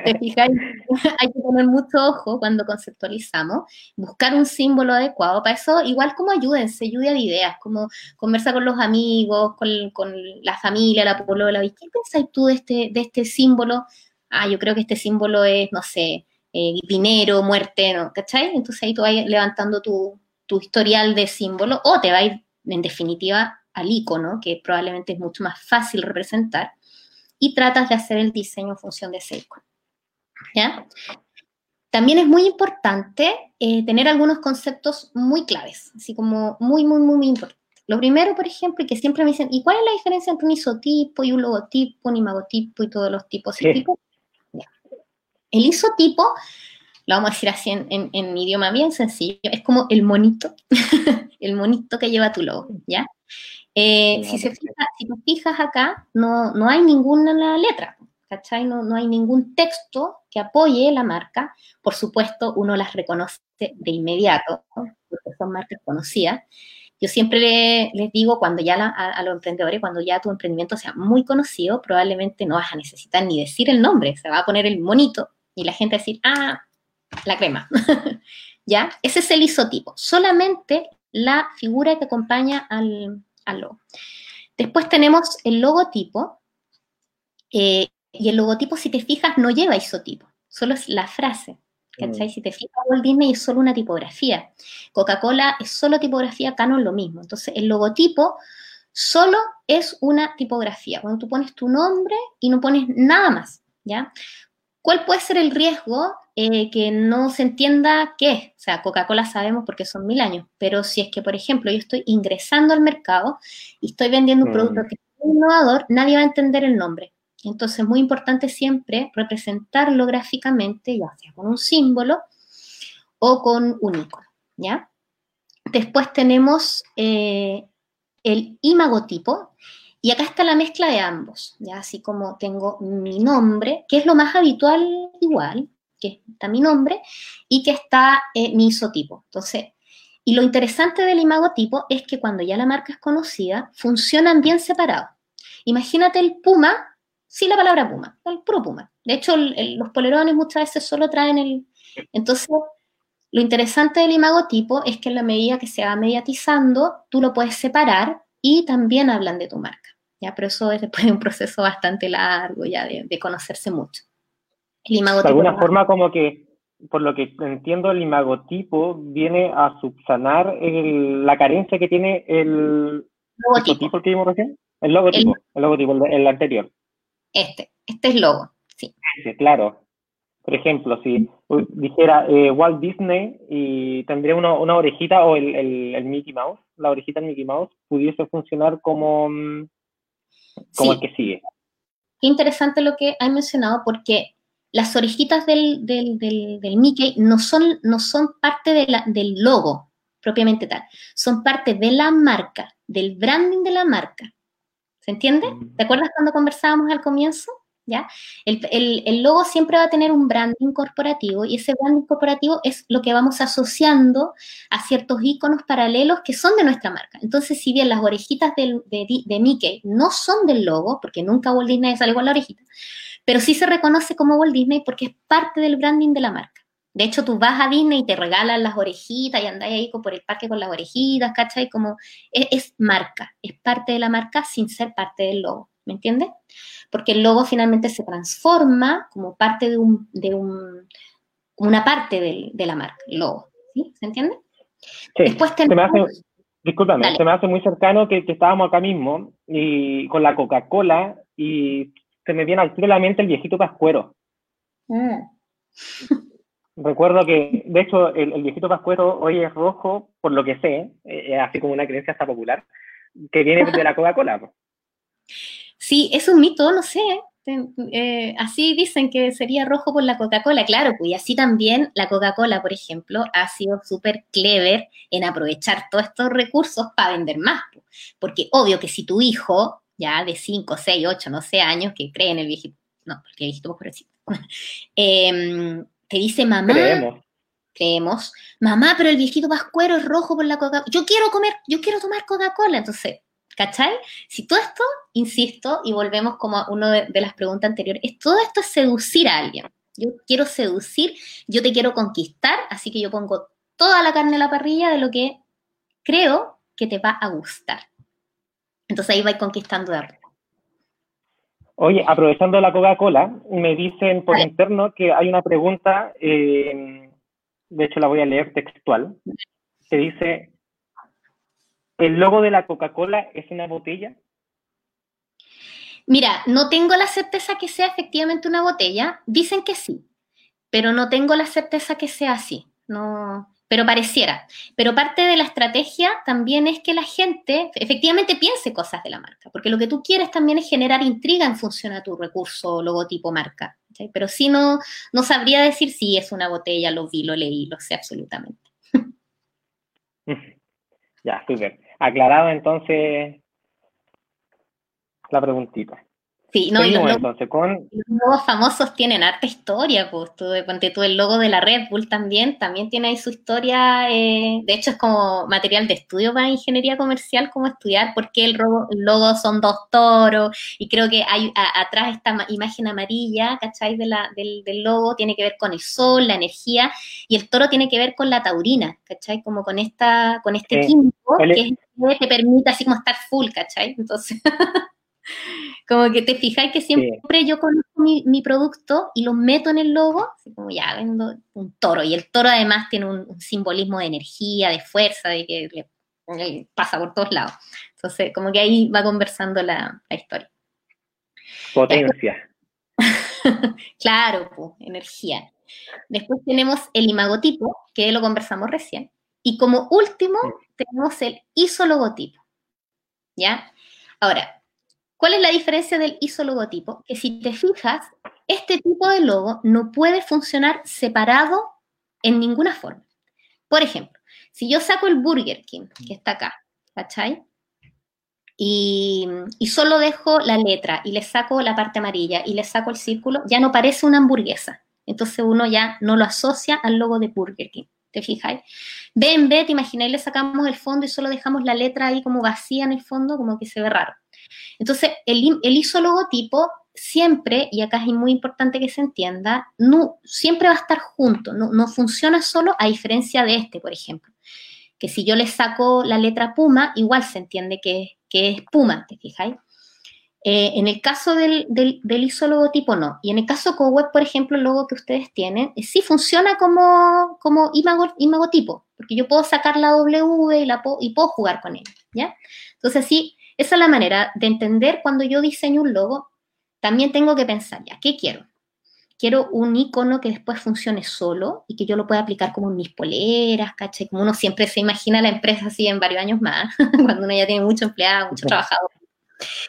¿Te fijáis? Hay que tener mucho ojo cuando conceptualizamos, buscar un símbolo adecuado. Para eso, igual como ayúdense, lluvia de ideas, como conversa con los amigos, con, con la familia, la polola. ¿Qué pensáis tú de este, de este símbolo? Ah, yo creo que este símbolo es, no sé, eh, dinero, muerte, ¿no? ¿cachai? Entonces ahí tú vas levantando tu, historial de símbolo o te va a ir en definitiva al icono, que probablemente es mucho más fácil representar, y tratas de hacer el diseño en función de ese icono. ¿Ya? También es muy importante eh, tener algunos conceptos muy claves, así como muy, muy, muy, muy importantes. Lo primero, por ejemplo, y que siempre me dicen, ¿y cuál es la diferencia entre un isotipo y un logotipo, un imagotipo y todos los tipos y tipos? El isotipo, lo vamos a decir así en, idioma bien sencillo, es como el monito, el monito que lleva tu logo, ¿ya? Eh, si, se fija, si te fijas acá, no, no hay ninguna letra, ¿cachai? No, no, hay ningún texto que apoye la marca. Por supuesto, uno las reconoce de inmediato, porque son marcas conocidas. Yo siempre les digo, cuando ya a, los emprendedores, cuando ya tu emprendimiento sea muy conocido, probablemente no vas a necesitar ni decir el nombre, se va a poner el monito y la gente decir, ah, la crema. ¿Ya? Ese es el isotipo. Solamente la figura que acompaña al, logo. Después tenemos el logotipo. Eh, y el logotipo, si te fijas, no lleva isotipo. Solo es la frase. ¿Cachai? Mm. Si te fijas, Walt Disney es solo una tipografía. Coca-Cola es solo tipografía, Canon lo mismo. Entonces, el logotipo solo es una tipografía. Cuando tú pones tu nombre y no pones nada más, ¿ya? ¿Cuál puede ser el riesgo eh, que no se entienda qué es? O sea, Coca-Cola sabemos porque son mil años, pero si es que, por ejemplo, yo estoy ingresando al mercado y estoy vendiendo un producto mm. que es innovador, nadie va a entender el nombre. Entonces, es muy importante siempre representarlo gráficamente, ya sea con un símbolo o con un icono, ¿ya? Después tenemos eh, el imagotipo, y acá está la mezcla de ambos, ya así como tengo mi nombre, que es lo más habitual igual, que está mi nombre, y que está eh, mi isotipo. Entonces, y lo interesante del imagotipo es que cuando ya la marca es conocida, funcionan bien separados. Imagínate el puma sin la palabra puma, el puro puma. De hecho, los polerones muchas veces solo traen el... Entonces, Lo interesante del imagotipo es que en la medida que se va mediatizando, tú lo puedes separar y también hablan de tu marca. ¿ya? Pero eso es después de un proceso bastante largo ya de, conocerse mucho. El imagotipo, de alguna forma como que, por lo que entiendo, el imagotipo viene a subsanar la carencia que tiene el logotipo que vimos recién. El logotipo, el, logotipo, el, anterior. Este, este es logo, sí. Sí, claro. Por ejemplo, si dijera eh, Walt Disney y tendría una, una orejita o el, el, Mickey Mouse, la orejita del Mickey Mouse, pudiese funcionar como, mm, como el que sigue. Qué interesante lo que has mencionado porque las orejitas del, del, del, Mickey no son, no son parte de la, del logo propiamente tal, son parte de la marca, del branding de la marca. ¿Se entiende? Mm. ¿Te acuerdas cuando conversábamos al comienzo? ¿Ya? El, el, el, logo siempre va a tener un branding corporativo y ese branding corporativo es lo que vamos asociando a ciertos iconos paralelos que son de nuestra marca. Entonces, si bien las orejitas de, de, Mickey no son del logo, porque nunca Walt Disney sale con la orejita, pero sí se reconoce como Walt Disney porque es parte del branding de la marca. De hecho, tú vas a Disney y te regalan las orejitas y andáis ahí por el parque con las orejitas, ¿cachai? Como es, marca, es parte de la marca sin ser parte del logo, ¿me entiendes? Porque el logo finalmente se transforma como parte de, un, de un, una parte de la marca, el logo, ¿sí? ¿Se entiende? Sí, Después se me hace, discúlpame, se me hace muy cercano que, estábamos acá mismo y con la Coca-Cola y se me viene al tiro la mente el viejito pascuero. Mm. Recuerdo que, de hecho, el, viejito pascuero hoy es rojo, por lo que sé, eh, así como una creencia hasta popular, que viene de la Coca-Cola. Sí, es un mito, no sé. Eh, así dicen que sería rojo por la Coca-Cola, claro, pues, y así también la Coca-Cola, por ejemplo, ha sido súper clever en aprovechar todos estos recursos para vender más, pues. porque obvio que si tu hijo, ya de 5, 6, 8, no sé, años, que cree en el viejito, no, porque el viejito sí, eh, te dice mamá. Creemos. Creemos. Mamá, pero el viejito pascuero es rojo por la Coca-Cola. Yo quiero comer, yo quiero tomar Coca-Cola. Entonces, ¿cachai? Si todo esto, insisto, y volvemos como a una de, las preguntas anteriores, es, todo esto es seducir a alguien. Yo quiero seducir, yo te quiero conquistar, así que yo pongo toda la carne a la parrilla de lo que creo que te va a gustar. Entonces ahí vais conquistando de Oye, aprovechando la Coca-Cola, me dicen por interno que hay una pregunta, eh, de hecho la voy a leer textual, que dice, ¿el logo de la Coca-Cola es una botella? Mira, no tengo la certeza que sea efectivamente una botella, dicen que sí, pero no tengo la certeza que sea así. No, pero pareciera. Pero parte de la estrategia también es que la gente efectivamente piense cosas de la marca, porque lo que tú quieres también es generar intriga en función a tu recurso, logotipo, marca. Pero si no, no sabría decir si es una botella, lo vi, lo leí, lo sé absolutamente. Ya, súper. Aclarado entonces la preguntita. Sí, no, y los, logos, famosos tienen harta historia, pues tú, ponte tú el logo de la Red Bull también, también tiene ahí su historia, eh, de hecho es como material de estudio para ingeniería comercial, como estudiar por qué el, logo, son dos toros, y creo que hay atrás esta imagen amarilla, ¿cachai? De la, del, del, logo, tiene que ver con el sol, la energía, y el toro tiene que ver con la taurina, ¿cachai? Como con esta, con este químico que, que te permite así como estar full, ¿cachai? Entonces... Como que te fijáis que siempre yo conozco mi, producto y lo meto en el logo, así como ya vendo un toro. Y el toro además tiene un, simbolismo de energía, de fuerza, de que le, pasa por todos lados. Entonces, como que ahí va conversando la, historia. Potencia. claro, pues, energía. Después tenemos el imagotipo, que lo conversamos recién. Y como último, tenemos el isologotipo. ¿Ya? Ahora, ¿Cuál es la diferencia del isologotipo? Que si te fijas, este tipo de logo no puede funcionar separado en ninguna forma. Por ejemplo, si yo saco el Burger King, que está acá, ¿cachai? Y, solo dejo la letra y le saco la parte amarilla y le saco el círculo, ya no parece una hamburguesa. Entonces uno ya no lo asocia al logo de Burger King. ¿Te fijáis? B en B, te le sacamos el fondo y solo dejamos la letra ahí como vacía en el fondo, como que se ve raro. Entonces, el, el isologotipo siempre, y acá es muy importante que se entienda, no, siempre va a estar junto, no, funciona solo a diferencia de este, por ejemplo, que si yo le saco la letra Puma, igual se entiende que, es Puma, ¿te fijáis? Eh, en el caso del, del, ISO logotipo, no. Y en el caso CoWeb, por ejemplo, el logo que ustedes tienen, eh, sí funciona como, como imago, imagotipo, porque yo puedo sacar la W y, la, y puedo jugar con ella, ¿ya? Entonces, sí, esa es la manera de entender cuando yo diseño un logo, también tengo que pensar, ya, ¿qué quiero? Quiero un icono que después funcione solo y que yo lo pueda aplicar como en mis poleras, ¿caché? Como uno siempre se imagina la empresa así en varios años más, cuando uno ya tiene mucho empleado, mucho trabajador.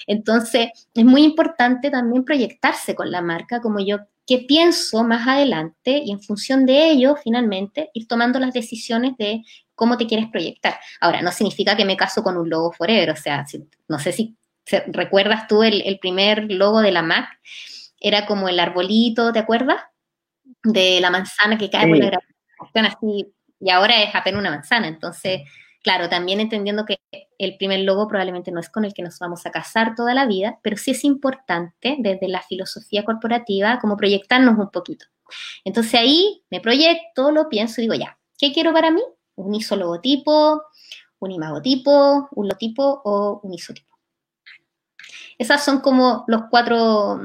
Entonces, es muy importante también proyectarse con la marca, como yo qué pienso más adelante y en función de ello, finalmente, ir tomando las decisiones de cómo te quieres proyectar. Ahora, no significa que me caso con un logo forever, o sea, no sé si recuerdas tú el, primer logo de la Mac, era como el arbolito, ¿te acuerdas? De la manzana que cae por la grabación así, y ahora es apenas una manzana, entonces, claro, también entendiendo que el primer logo probablemente no es con el que nos vamos a casar toda la vida, pero sí es importante desde la filosofía corporativa como proyectarnos un poquito. Entonces ahí me proyecto, lo pienso y digo, ya, ¿qué quiero para mí? Un isologotipo, un imagotipo, un lotipo o un isotipo. Esas son como los cuatro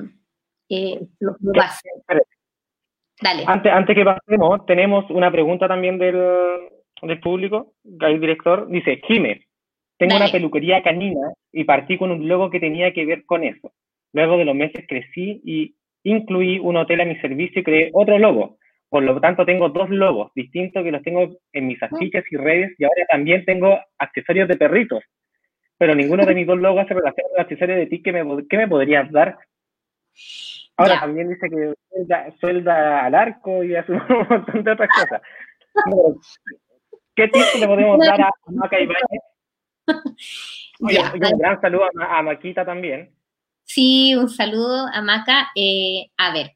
eh, los bases. Dale. Antes, antes que pasemos, tenemos una pregunta también del, del público, el director. Dice, Jime, tengo una peluquería canina y partí con un logo que tenía que ver con eso. Luego de los meses crecí y incluí un hotel a mi servicio y creé otro logo. Por lo tanto, tengo dos logos distintos que los tengo en mis afiches y redes y ahora también tengo accesorios de perritos. Pero ninguno de mis dos logos se relaciona con accesorios de ti que me, me podrías dar. Ahora también dice que suelda, al arco y hace un montón de otras cosas. ¿Qué tips le podemos dar a Maca y Oye, un gran saludo a, Maquita también. Sí, un saludo a Maca. Eh, a ver,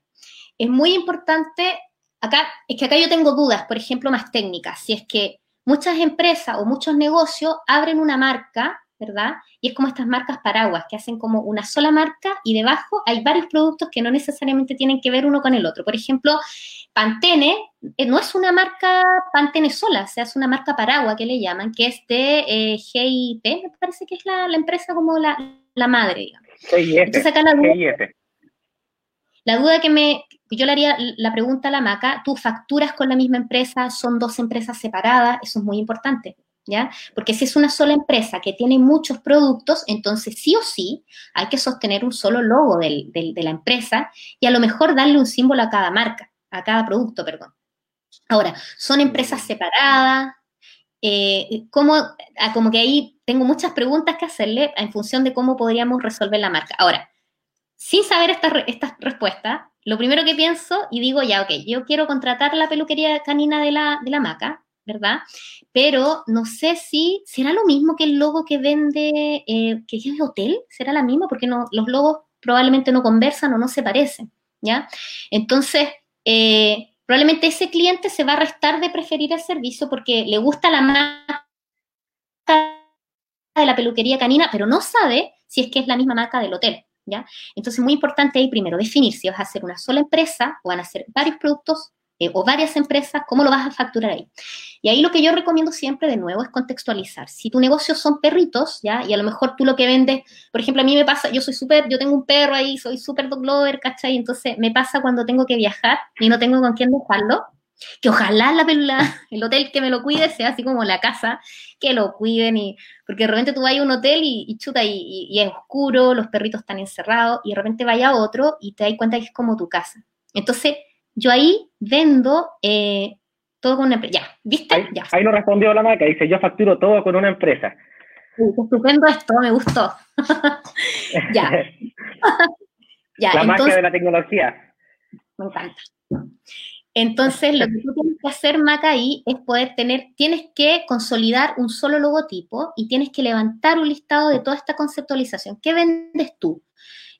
es muy importante Acá, es que acá yo tengo dudas, por ejemplo, más técnicas. Si es que muchas empresas o muchos negocios abren una marca, ¿verdad? Y es como estas marcas paraguas que hacen como una sola marca y debajo hay varios productos que no necesariamente tienen que ver uno con el otro. Por ejemplo, Pantene eh, no es una marca Pantene sola, o sea, es una marca paraguas que le llaman, que es de eh, GIP, me parece que es la, empresa como la, madre, digamos. Entonces acá la la duda que me, yo le haría la pregunta a la Maca, tú facturas con la misma empresa, son dos empresas separadas, eso es muy importante, ¿ya? Porque si es una sola empresa que tiene muchos productos, entonces sí o sí hay que sostener un solo logo de la empresa y a lo mejor darle un símbolo a cada marca, a cada producto, perdón. Ahora, son empresas separadas, eh, como, ah, como que ahí tengo muchas preguntas que hacerle en función de cómo podríamos resolver la marca. Ahora, sin saber estas esta respuestas, lo primero que pienso y digo, ya, ok, yo quiero contratar la peluquería canina de la, de la maca, ¿verdad? Pero no sé si será lo mismo que el logo que vende, eh, que es el hotel, será la misma, porque no, los logos probablemente no conversan o no se parecen, ¿ya? Entonces, eh, probablemente ese cliente se va a restar de preferir el servicio porque le gusta la marca de la peluquería canina, pero no sabe si es que es la misma marca del hotel. ¿Ya? Entonces, muy importante ahí primero definir si vas a hacer una sola empresa o van a hacer varios productos eh, o varias empresas, cómo lo vas a facturar ahí. Y ahí lo que yo recomiendo siempre, de nuevo, es contextualizar. Si tu negocio son perritos, ¿ya? Y a lo mejor tú lo que vendes, por ejemplo, a mí me pasa, yo soy súper, yo tengo un perro ahí, soy súper dog lover, ¿cachai? Entonces, me pasa cuando tengo que viajar y no tengo con quién dejarlo, que ojalá la, el hotel que me lo cuide sea así como la casa, que lo cuiden y porque de repente tú vas a un hotel y, chuta y, es oscuro, los perritos están encerrados y de repente vaya a otro y te das cuenta que es como tu casa. Entonces, yo ahí vendo eh, todo con una empresa. Ya, ¿viste? Ahí, ya. ahí lo respondió la marca, dice, yo facturo todo con una empresa. estupendo esto, me gustó. ya. ya. La magia de la tecnología. Me encanta. Entonces, lo que tú tienes que hacer, Maca, ahí es poder tener, tienes que consolidar un solo logotipo y tienes que levantar un listado de toda esta conceptualización. ¿Qué vendes tú?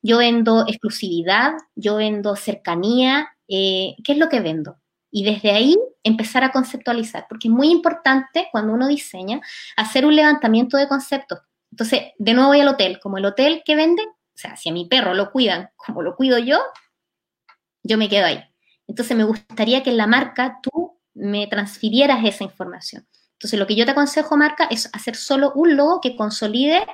Yo vendo exclusividad, yo vendo cercanía, eh, ¿qué es lo que vendo? Y desde ahí empezar a conceptualizar, porque es muy importante cuando uno diseña hacer un levantamiento de conceptos. Entonces, de nuevo voy al hotel, como el hotel que vende sea, si a mi perro lo cuidan como lo cuido yo, yo me quedo ahí. Entonces me gustaría que en la marca tú me transfirieras esa información. Entonces lo que yo te aconsejo, marca, es hacer solo un logo que consolide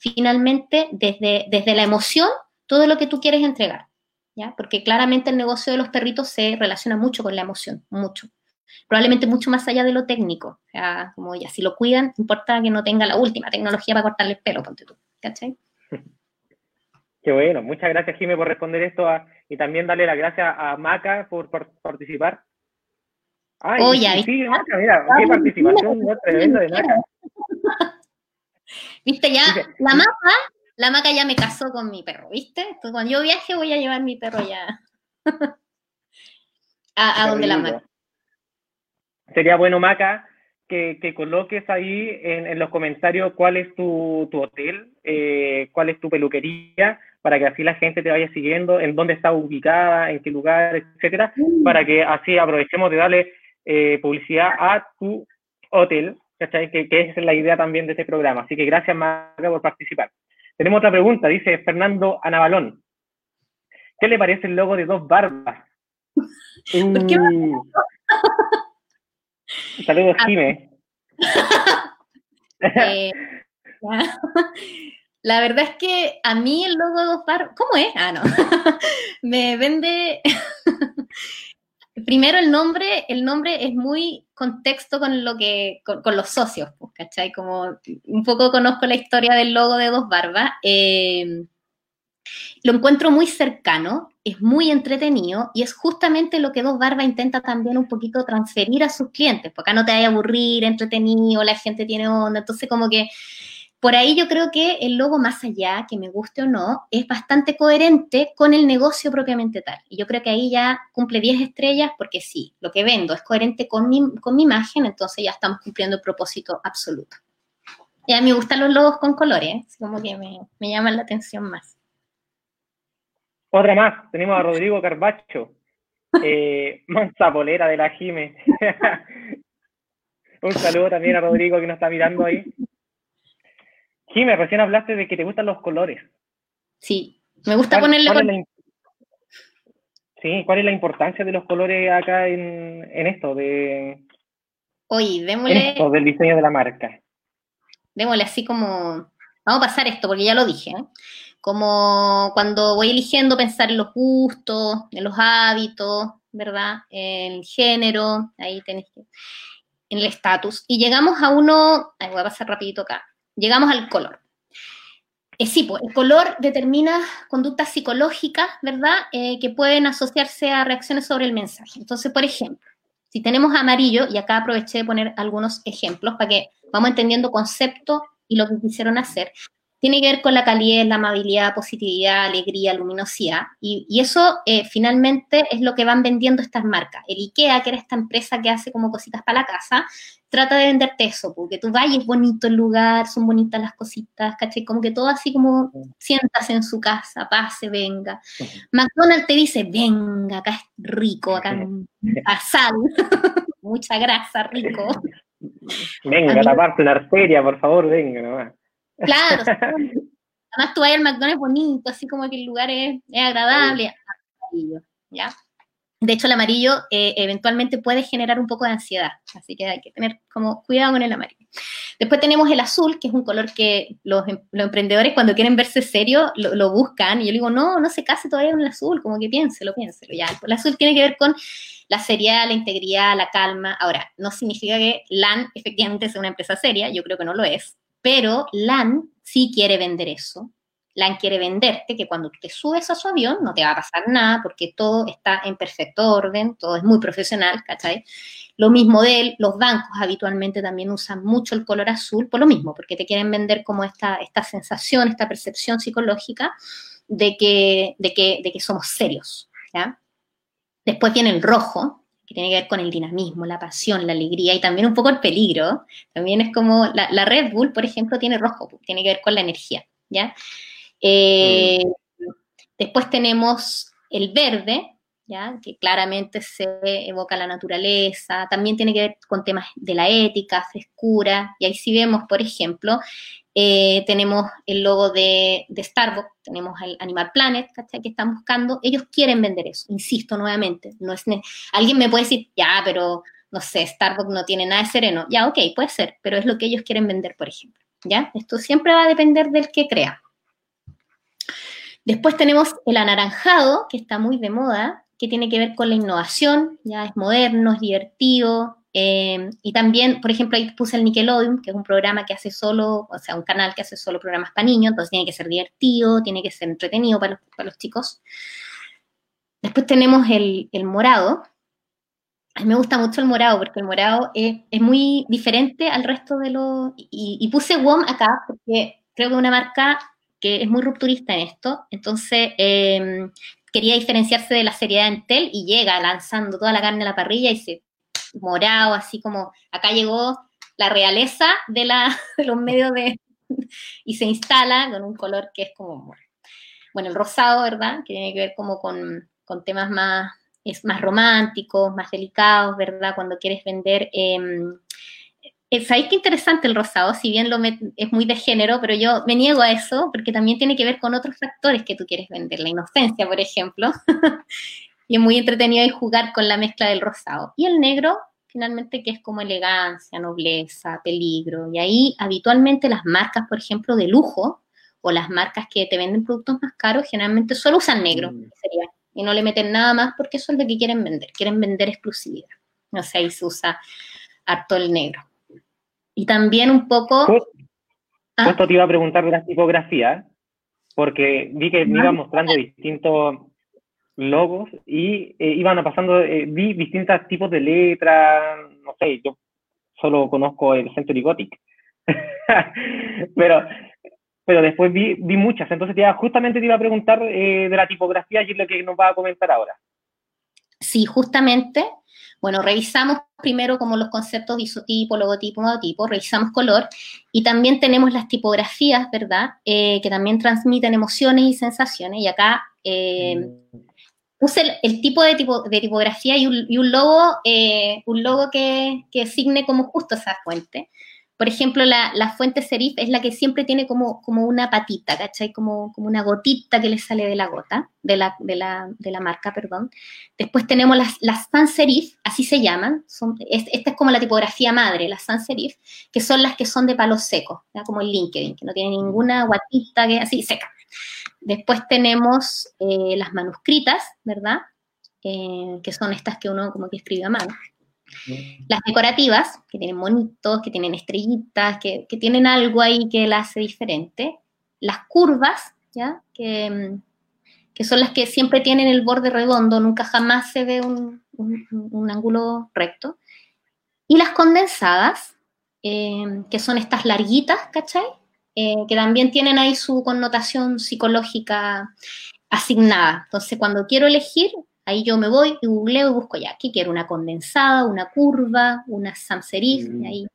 finalmente desde, desde la emoción todo lo que tú quieres entregar. ¿ya? Porque claramente el negocio de los perritos se relaciona mucho con la emoción, mucho. Probablemente mucho más allá de lo técnico. O como ya, si lo cuidan, importa que no tenga la última tecnología para cortarle el pelo, ponte tú. ¿Cachai? Qué bueno, muchas gracias Jimé por responder esto y también darle las gracias a Maca por, participar. Ay, sí, Maca, mira, qué participación tremenda de Maca. Viste, ya, la Maca, la Maca ya me casó con mi perro, ¿viste? Entonces, cuando yo viaje voy a llevar mi perro ya a, donde la Maca. Sería bueno, Maca, que, coloques ahí en, los comentarios cuál es tu, hotel, eh, cuál es tu peluquería, para que así la gente te vaya siguiendo, en dónde está ubicada, en qué lugar, etcétera, para que así aprovechemos de darle eh, publicidad a tu hotel, ¿cachai? Que, que es la idea también de este programa. Así que gracias, Maca, por participar. Tenemos otra pregunta, dice Fernando Anabalón. ¿Qué le parece el logo de dos barbas? Saludos, ah. Jime. Eh, la verdad es que a mí el logo de dos barbas, ¿cómo es? Ah, no. Me vende. Primero el nombre, el nombre es muy contexto con lo que, con, los socios, pues, ¿cachai? Como un poco conozco la historia del logo de Dos Barbas. Eh, lo encuentro muy cercano, es muy entretenido y es justamente lo que Dos Barbas intenta también un poquito transferir a sus clientes, porque acá no te vaya a aburrir, entretenido, la gente tiene onda, entonces como que por ahí yo creo que el logo, más allá, que me guste o no, es bastante coherente con el negocio propiamente tal. Y yo creo que ahí ya cumple 10 estrellas porque sí, lo que vendo es coherente con mi, con mi imagen, entonces ya estamos cumpliendo el propósito absoluto. Y a mí me gustan los logos con colores, como que me, me llaman la atención más. Otra más, tenemos a Rodrigo Carbacho, eh, mansa polera de la Jime. Un saludo también a Rodrigo que nos está mirando ahí. Jime, recién hablaste de que te gustan los colores. Sí, me gusta ponerle... sí, ¿cuál es la importancia de los colores acá en, esto? De, Oye, démosle... Esto, del diseño de la marca. Démosle así como... Vamos a pasar esto, porque ya lo dije. ¿eh? como cuando voy eligiendo pensar en los gustos, en los hábitos, ¿verdad? En el género, ahí tenés que, en el estatus. Y llegamos a uno, voy a pasar rapidito acá, llegamos al color. Eh, sí, pues el color determina conductas psicológicas, ¿verdad? Eh, que pueden asociarse a reacciones sobre el mensaje. Entonces, por ejemplo, si tenemos amarillo, y acá aproveché de poner algunos ejemplos para que vamos entendiendo concepto y lo que quisieron hacer tiene que ver con la calidez, la amabilidad, positividad, alegría, luminosidad. Y, eso eh, finalmente es lo que van vendiendo estas marcas. El IKEA, que era esta empresa que hace como cositas para la casa, trata de venderte eso, porque tú vayas bonito el lugar, son bonitas las cositas, ¿cachai? Como que todo así como sientas en su casa, pase, venga. McDonald's te dice, venga, acá es rico, acá sal, mucha grasa, rico. Venga, taparte una arteria, por favor, venga nomás. Claro, además tú vas al McDonald's bonito, así como que el lugar es, agradable, amarillo, ¿ya? De hecho, el amarillo eh, eventualmente puede generar un poco de ansiedad, así que hay que tener como cuidado con el amarillo. Después tenemos el azul, que es un color que los, em, emprendedores cuando quieren verse serios lo, buscan, y yo digo, no, no se case todavía con el azul, como que piénselo, piénselo, ya. El azul tiene que ver con la seriedad, la integridad, la calma. Ahora, no significa que LAN efectivamente sea una empresa seria, yo creo que no lo es, pero LAN sí quiere vender eso. LAN quiere venderte que cuando te subes a su avión no te va a pasar nada porque todo está en perfecto orden, todo es muy profesional, ¿cachai? Lo mismo de él, los bancos habitualmente también usan mucho el color azul por lo mismo, porque te quieren vender como esta, esta sensación, esta percepción psicológica de que, de que, de que somos serios, ¿ya? Después viene el rojo, que tiene que ver con el dinamismo, la pasión, la alegría y también un poco el peligro. También es como la, Red Bull, por ejemplo, tiene rojo, tiene que ver con la energía, ¿ya? Eh, después tenemos el verde, ¿ya? Que claramente se evoca la naturaleza, también tiene que ver con temas de la ética, frescura, y ahí sí vemos, por ejemplo, eh, tenemos el logo de, Starbucks, tenemos el Animal Planet, ¿cachai? Que están buscando, ellos quieren vender eso, insisto nuevamente, no es alguien me puede decir, ya, pero no sé, Starbucks no tiene nada de sereno, ya, ok, puede ser, pero es lo que ellos quieren vender, por ejemplo, ¿ya? Esto siempre va a depender del que crea. Después tenemos el anaranjado, que está muy de moda, que tiene que ver con la innovación, ya es moderno, es divertido, eh, y también, por ejemplo, ahí puse el Nickelodeon, que es un programa que hace solo, o sea, un canal que hace solo programas para niños, entonces tiene que ser divertido, tiene que ser entretenido para los, chicos. Después tenemos el, morado. A mí me gusta mucho el morado, porque el morado es, muy diferente al resto de los... Y, puse WOM acá, porque creo que es una marca que es muy rupturista en esto, entonces eh, quería diferenciarse de la seriedad de Entel y llega lanzando toda la carne a la parrilla y se morado, así como acá llegó la realeza de, los medios de... y se instala con un color que es como, bueno, el rosado, ¿verdad? Que tiene que ver como con, temas más, es más románticos, más delicados, ¿verdad? Cuando quieres vender... Eh, ¿Sabéis qué interesante el rosado? Si bien lo es muy de género, pero yo me niego a eso porque también tiene que ver con otros factores que tú quieres vender. La inocencia, por ejemplo. y es muy entretenido jugar con la mezcla del rosado. Y el negro, finalmente, que es como elegancia, nobleza, peligro. Y ahí habitualmente las marcas, por ejemplo, de lujo o las marcas que te venden productos más caros, generalmente solo usan negro, mm. sería, y no le meten nada más porque eso es lo que quieren vender, quieren vender exclusividad. O sea, ahí se usa harto el negro. Y también un poco... ¿Ah? Justo te iba a preguntar de las tipografías, porque vi que me iba mostrando distintos logos y eh, iban pasando, eh, vi distintos tipos de letras, no sé, yo solo conozco el Century Gothic, pero, pero después vi, vi muchas, entonces te justamente te iba a preguntar eh, de la tipografía y es lo que nos va a comentar ahora. Sí, justamente, bueno, revisamos primero como los conceptos de isotipo, logotipo, modotipo, revisamos color y también tenemos las tipografías, ¿verdad? que también transmiten emociones y sensaciones y acá mm puse el, tipo de, tipo de tipografía y un, logo, eh, un logo que, que signe como justo esa fuente. Por ejemplo, la, fuente serif es la que siempre tiene como, como una patita, ¿cachai? Como, como una gotita que le sale de la gota, de la, de la, marca, perdón. Después tenemos las, las sans serif, así se llaman. Son, esta es como la tipografía madre, las sans serif, que son las que son de palo seco, como el LinkedIn, que no tiene ninguna guatita que así seca. Después tenemos eh, las manuscritas, ¿verdad? Eh, que son estas que uno como que escribe a mano. Las decorativas, que tienen monitos, que tienen estrellitas, que, tienen algo ahí que la hace diferente. Las curvas, ¿ya? Que, son las que siempre tienen el borde redondo, nunca jamás se ve un, ángulo recto. Y las condensadas, eh, que son estas larguitas, ¿cachai? Eh, que también tienen ahí su connotación psicológica asignada. Entonces, cuando quiero elegir, ahí yo me voy y googleo y busco ya, ¿qué quiero? Una condensada, una curva, una sans serif, mm. ahí.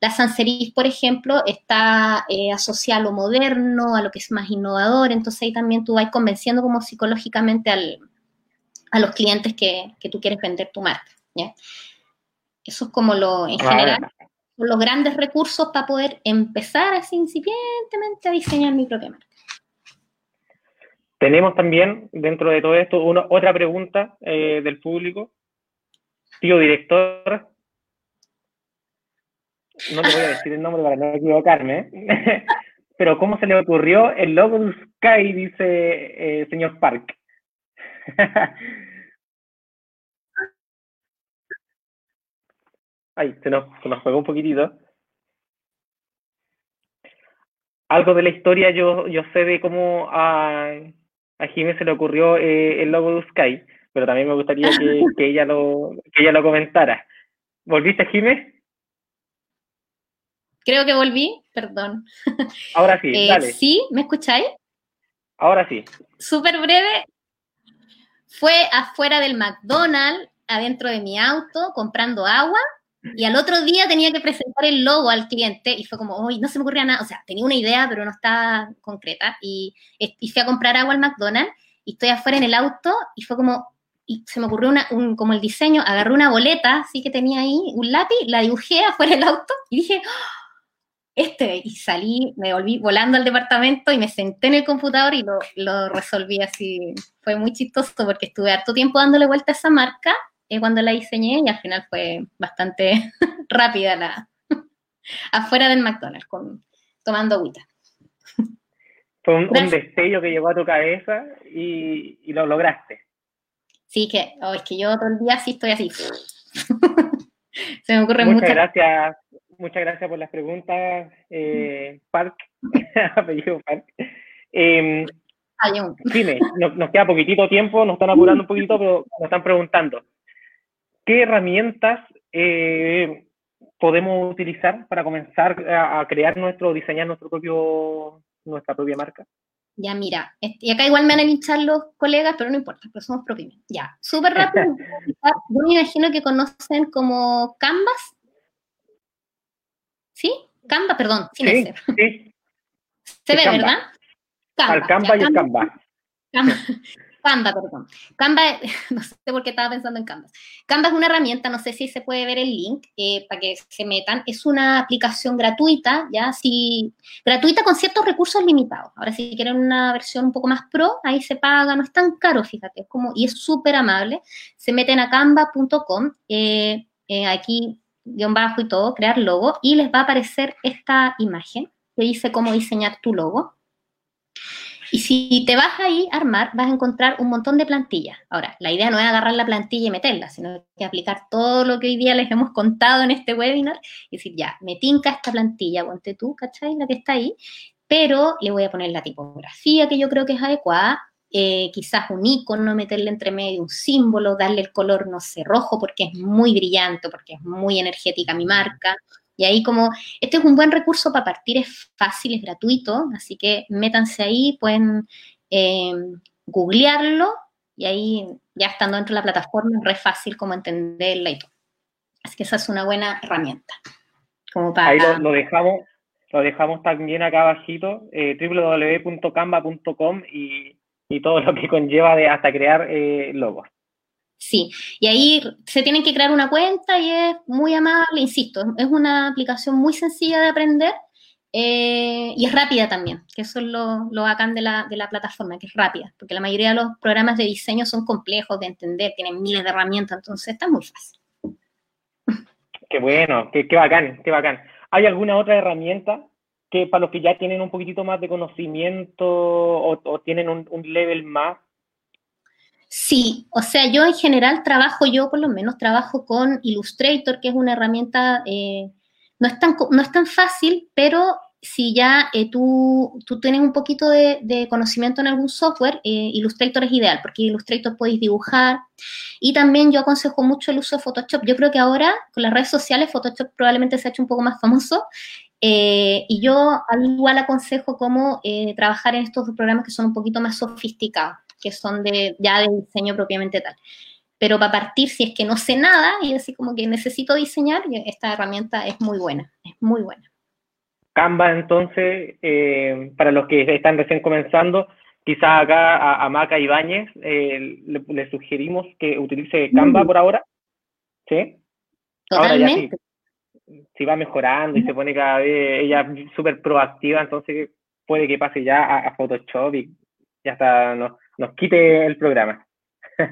La sans serif, por ejemplo, está eh, asociada a lo moderno, a lo que es más innovador, entonces ahí también tú vas convenciendo como psicológicamente a los clientes que, tú quieres vender tu marca. Eso es como lo en general los grandes recursos para poder empezar así incipientemente a diseñar mi propia marca. Tenemos también, dentro de todo esto, una, otra pregunta eh, del público. Tío director, no te voy a decir el nombre para no equivocarme, pero ¿cómo se le ocurrió el logo de Sky, dice eh, señor Park? Ay, se nos, se nos juega un poquitito. Algo de la historia yo, yo sé de cómo a Jiménez se le ocurrió eh, el logo de Sky, pero también me gustaría que, que, ella, lo, que ella lo comentara. ¿Volviste, Jiménez? Creo que volví, perdón. Ahora sí, eh, dale. ¿Sí? ¿Me escucháis? Ahora sí. Súper breve. Fue afuera del McDonald's, adentro de mi auto, comprando agua y al otro día tenía que presentar el logo al cliente y fue como, uy, no se me ocurría nada. O sea, tenía una idea, pero no estaba concreta. Y, y fui a comprar agua al McDonald's y estoy afuera en el auto y fue como, y se me ocurrió una, un, como el diseño, agarré una boleta, así que tenía ahí un lápiz, la dibujé afuera del auto y dije, este, y salí, me volví volando al departamento y me senté en el computador y lo, lo resolví así. Fue muy chistoso porque estuve harto tiempo dándole vuelta a esa marca eh, cuando la diseñé y al final fue bastante rápida la afuera del McDonald's con, tomando agüita. Fue un, destello que llegó a tu cabeza y, y lo lograste. Sí, que oh, es que yo todo el día sí estoy así. Se me ocurre muchas gracias, muchas gracias por las preguntas, eh, Park, apellido Park. Eh, dime, nos, queda poquitito tiempo, nos están apurando un poquito, pero nos están preguntando, ¿qué herramientas eh, podemos utilizar para comenzar a, crear nuestro, diseñar nuestro propio, nuestra propia marca? Ya, mira, y acá igual me van a hinchar los colegas, pero no importa, pero somos propios. Ya, súper rápido. Yo me imagino que conocen como Canvas. ¿Sí? Canva, perdón, sin sí, sí. Se ve, ¿verdad? Canva. Al Canva y el Canva. Canva, perdón. Canva, no sé por qué estaba pensando en Canva. Canva es una herramienta, no sé si se puede ver el link eh, para que se metan. Es una aplicación gratuita, ya, sí, gratuita con ciertos recursos limitados. Ahora, si quieren una versión un poco más pro, ahí se paga, no es tan caro, fíjate, es como, y es súper amable. Se meten a canva.com, eh, eh, aquí, guion bajo y todo, crear logo, y les va a aparecer esta imagen que dice cómo diseñar tu logo. Y si te vas ahí a armar, vas a encontrar un montón de plantillas. Ahora, la idea no es agarrar la plantilla y meterla, sino que aplicar todo lo que hoy día les hemos contado en este webinar y decir, ya, me tinca esta plantilla, ponte tú, ¿cachai? La que está ahí, pero le voy a poner la tipografía que yo creo que es adecuada, eh, quizás un icono, meterle entre medio un símbolo, darle el color, no sé, rojo porque es muy brillante, porque es muy energética mi marca, y ahí como, este es un buen recurso para partir, es fácil, es gratuito, así que métanse ahí, pueden eh, googlearlo y ahí ya estando dentro de la plataforma es re fácil como entenderla y todo. Así que esa es una buena herramienta. Como para... Ahí lo, dejamos, lo dejamos también acá abajito, eh, www.canva.com y, y, todo lo que conlleva de hasta crear eh, logos. Sí, y ahí se tienen que crear una cuenta y es muy amable, insisto, es una aplicación muy sencilla de aprender eh, y es rápida también, que eso es lo, bacán de la, de la, plataforma, que es rápida, porque la mayoría de los programas de diseño son complejos de entender, tienen miles de herramientas, entonces está muy fácil. Qué bueno, qué, qué bacán, qué bacán. ¿Hay alguna otra herramienta que para los que ya tienen un poquitito más de conocimiento o, tienen un, un level más, Sí, o sea, yo en general trabajo, yo por lo menos trabajo con Illustrator, que es una herramienta, eh, no, es tan, no es tan fácil, pero si ya eh, tú, tú, tienes un poquito de, conocimiento en algún software, eh, Illustrator es ideal, porque Illustrator podéis dibujar. Y también yo aconsejo mucho el uso de Photoshop. Yo creo que ahora, con las redes sociales, Photoshop probablemente se ha hecho un poco más famoso. y yo al igual aconsejo cómo trabajar en estos programas que son un poquito más sofisticados que son de, ya de diseño propiamente tal. Pero para partir, si es que no sé nada y así como que necesito diseñar, esta herramienta es muy buena, es muy buena. Canva, entonces, eh, para los que están recién comenzando, quizás acá a, a Maca Ibáñez eh, le, sugerimos que utilice Canva mm. por ahora. ¿Sí? Totalmente. si, va mejorando y se pone cada vez ella súper proactiva, entonces puede que pase ya a, Photoshop y ya está, no, nos quite el programa.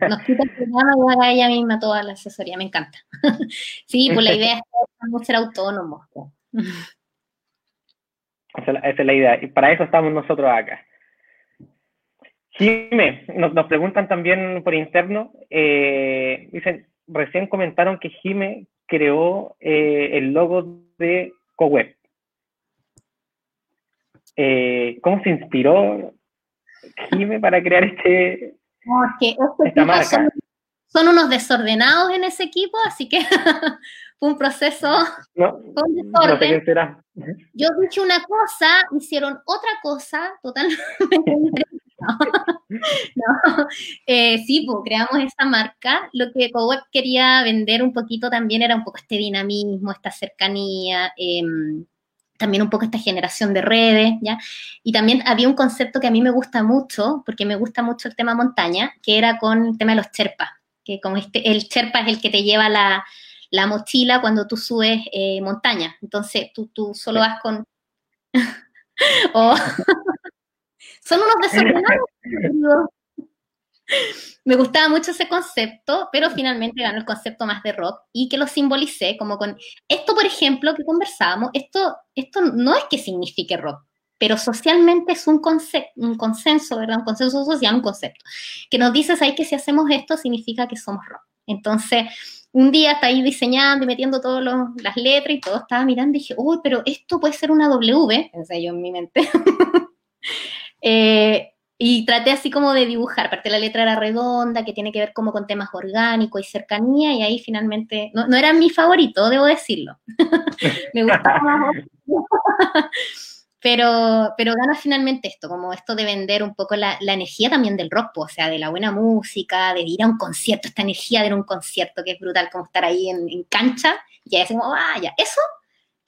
Nos quite el programa y haga ella misma toda la asesoría, me encanta. sí, pues la idea es ser autónomos. Esa, es la idea, y para eso estamos nosotros acá. Jime, nos, nos preguntan también por interno, eh, dicen, recién comentaron que Jime creó eh, el logo de CoWeb. Eh, ¿Cómo se inspiró? Para crear este, esta marca. Son, unos desordenados en ese equipo, así que fue un proceso no, será. Yo dije una cosa, hicieron otra cosa totalmente no, eh, sí, pues creamos esa marca. Lo que CoWeb quería vender un poquito también era un poco este dinamismo, esta cercanía, eh, también un poco esta generación de redes, ¿ya? Y también había un concepto que a mí me gusta mucho, porque me gusta mucho el tema montaña, que era con el tema de los cherpas, que como este, el cherpa es el que te lleva la, la mochila cuando tú subes eh, montaña. Entonces, tú, tú solo vas con, son unos desordenados. Me gustaba mucho ese concepto, pero finalmente ganó el concepto más de rock y que lo simbolicé como con esto, por ejemplo, que conversábamos, esto, esto no es que signifique rock, pero socialmente es un, un consenso, ¿verdad? Un consenso social, un concepto, que nos dice ahí que si hacemos esto significa que somos rock. Entonces, un día está ahí diseñando y metiendo todas las letras y todo, estaba mirando y dije, uy, pero esto puede ser una W, pensé yo en mi mente. eh, y traté así como de dibujar, aparte la letra era redonda, que tiene que ver como con temas orgánicos y cercanía, y ahí finalmente, no, no era mi favorito, debo decirlo. Me gustaba pero, pero gana finalmente esto, como esto de vender un poco la, la energía también del rock, o sea, de la buena música, de ir a un concierto, esta energía de ir a un concierto que es brutal, como estar ahí en, en cancha, y ahí decimos, vaya, ah, eso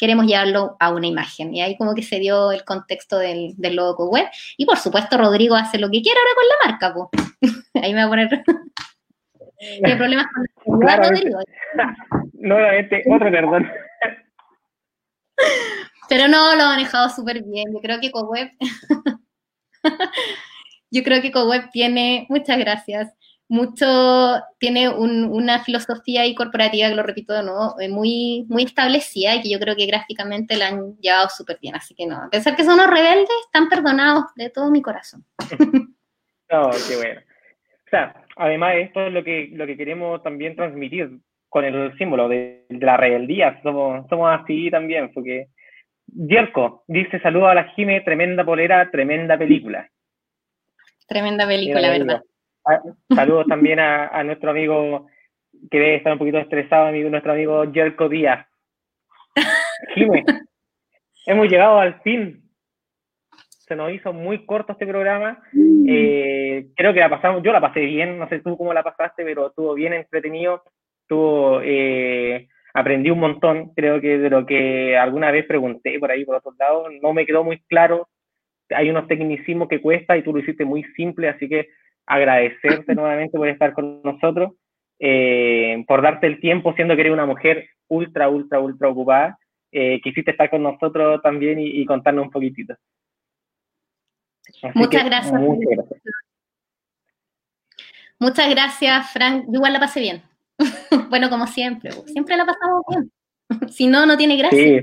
queremos llevarlo a una imagen. Y ahí como que se dio el contexto del, del logo web. Y por supuesto, Rodrigo hace lo que quiera ahora con la marca. Pues. ahí me voy a poner... hay problemas con claro, Rodrigo. Nuevamente, otro perdón. Pero no, lo ha manejado súper bien. Yo creo que CoWeb... Yo creo que CoWeb tiene... Muchas gracias mucho, tiene una filosofía ahí corporativa, que lo repito de nuevo, eh, muy, muy establecida y que yo creo que gráficamente la han llevado súper bien. Así que no, a pesar que son unos rebeldes, están perdonados de todo mi corazón. no, qué bueno. O sea, además esto es lo que, lo que queremos también transmitir con el símbolo de, la rebeldía. Somos, somos así también, porque Yerko dice, saludo a la Jime, tremenda polera, tremenda película. Tremenda película, ¿verdad? Saludos también a, nuestro amigo que debe estar un poquito estresado, amigo, nuestro amigo Jerko Díaz. Jime, hemos llegado al fin. Se nos hizo muy corto este programa. Eh, creo que la pasamos, yo la pasé bien, no sé tú cómo la pasaste, pero estuvo bien entretenido. Estuvo, eh, aprendí un montón, creo que de lo que alguna vez pregunté por ahí, por otro lado, no me quedó muy claro. Hay unos tecnicismos que cuesta y tú lo hiciste muy simple, así que agradecerte nuevamente por estar con nosotros, eh, por darte el tiempo, siendo que eres una mujer ultra, ultra, ultra ocupada. Eh, quisiste estar con nosotros también y, contarnos un poquitito. muchas, gracias. muchas gracias. Frank. igual la pasé bien. bueno, como siempre, siempre la pasamos bien. si no, no tiene gracia.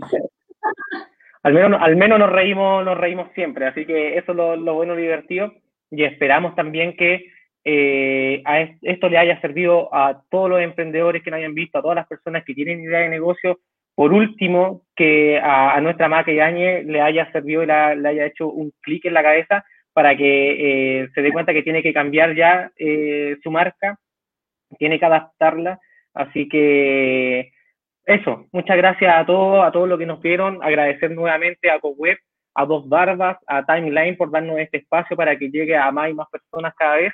Al menos, al menos nos reímos, nos reímos siempre, así que eso es lo, lo bueno y divertido y esperamos también que eh, a esto le haya servido a todos los emprendedores que no hayan visto, a todas las personas que tienen idea de negocio. Por último, que a, nuestra marca Yañez le haya servido y le haya hecho un clic en la cabeza para que eh, se dé cuenta que tiene que cambiar ya eh, su marca, tiene que adaptarla. Así que eso, muchas gracias a todos, a todos los que nos vieron, agradecer nuevamente a CoWeb a Dos Barbas, a Timeline por darnos este espacio para que llegue a más y más personas cada vez.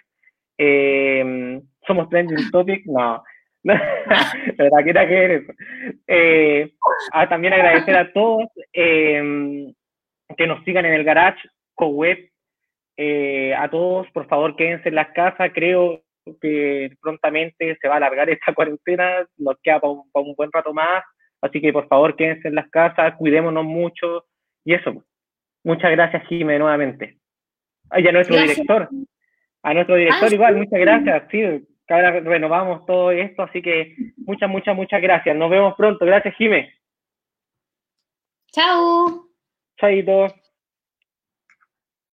Eh, somos Trending Topic, no. verdad que era que eres. Eh, también agradecer a todos eh, que nos sigan en el garage, co-web. a todos, por favor, quédense en las casas. Creo que prontamente se va a alargar esta cuarentena, nos queda para un, un buen rato más. Así que, por favor, quédense en las casas, cuidémonos mucho. Y eso, Muchas gracias, Jimé, nuevamente. Y a nuestro director. A nuestro director igual, muchas gracias. Sí, ahora renovamos todo esto, así que muchas, muchas, muchas gracias. Nos vemos pronto. Gracias, Jimé. Chao. Chaito.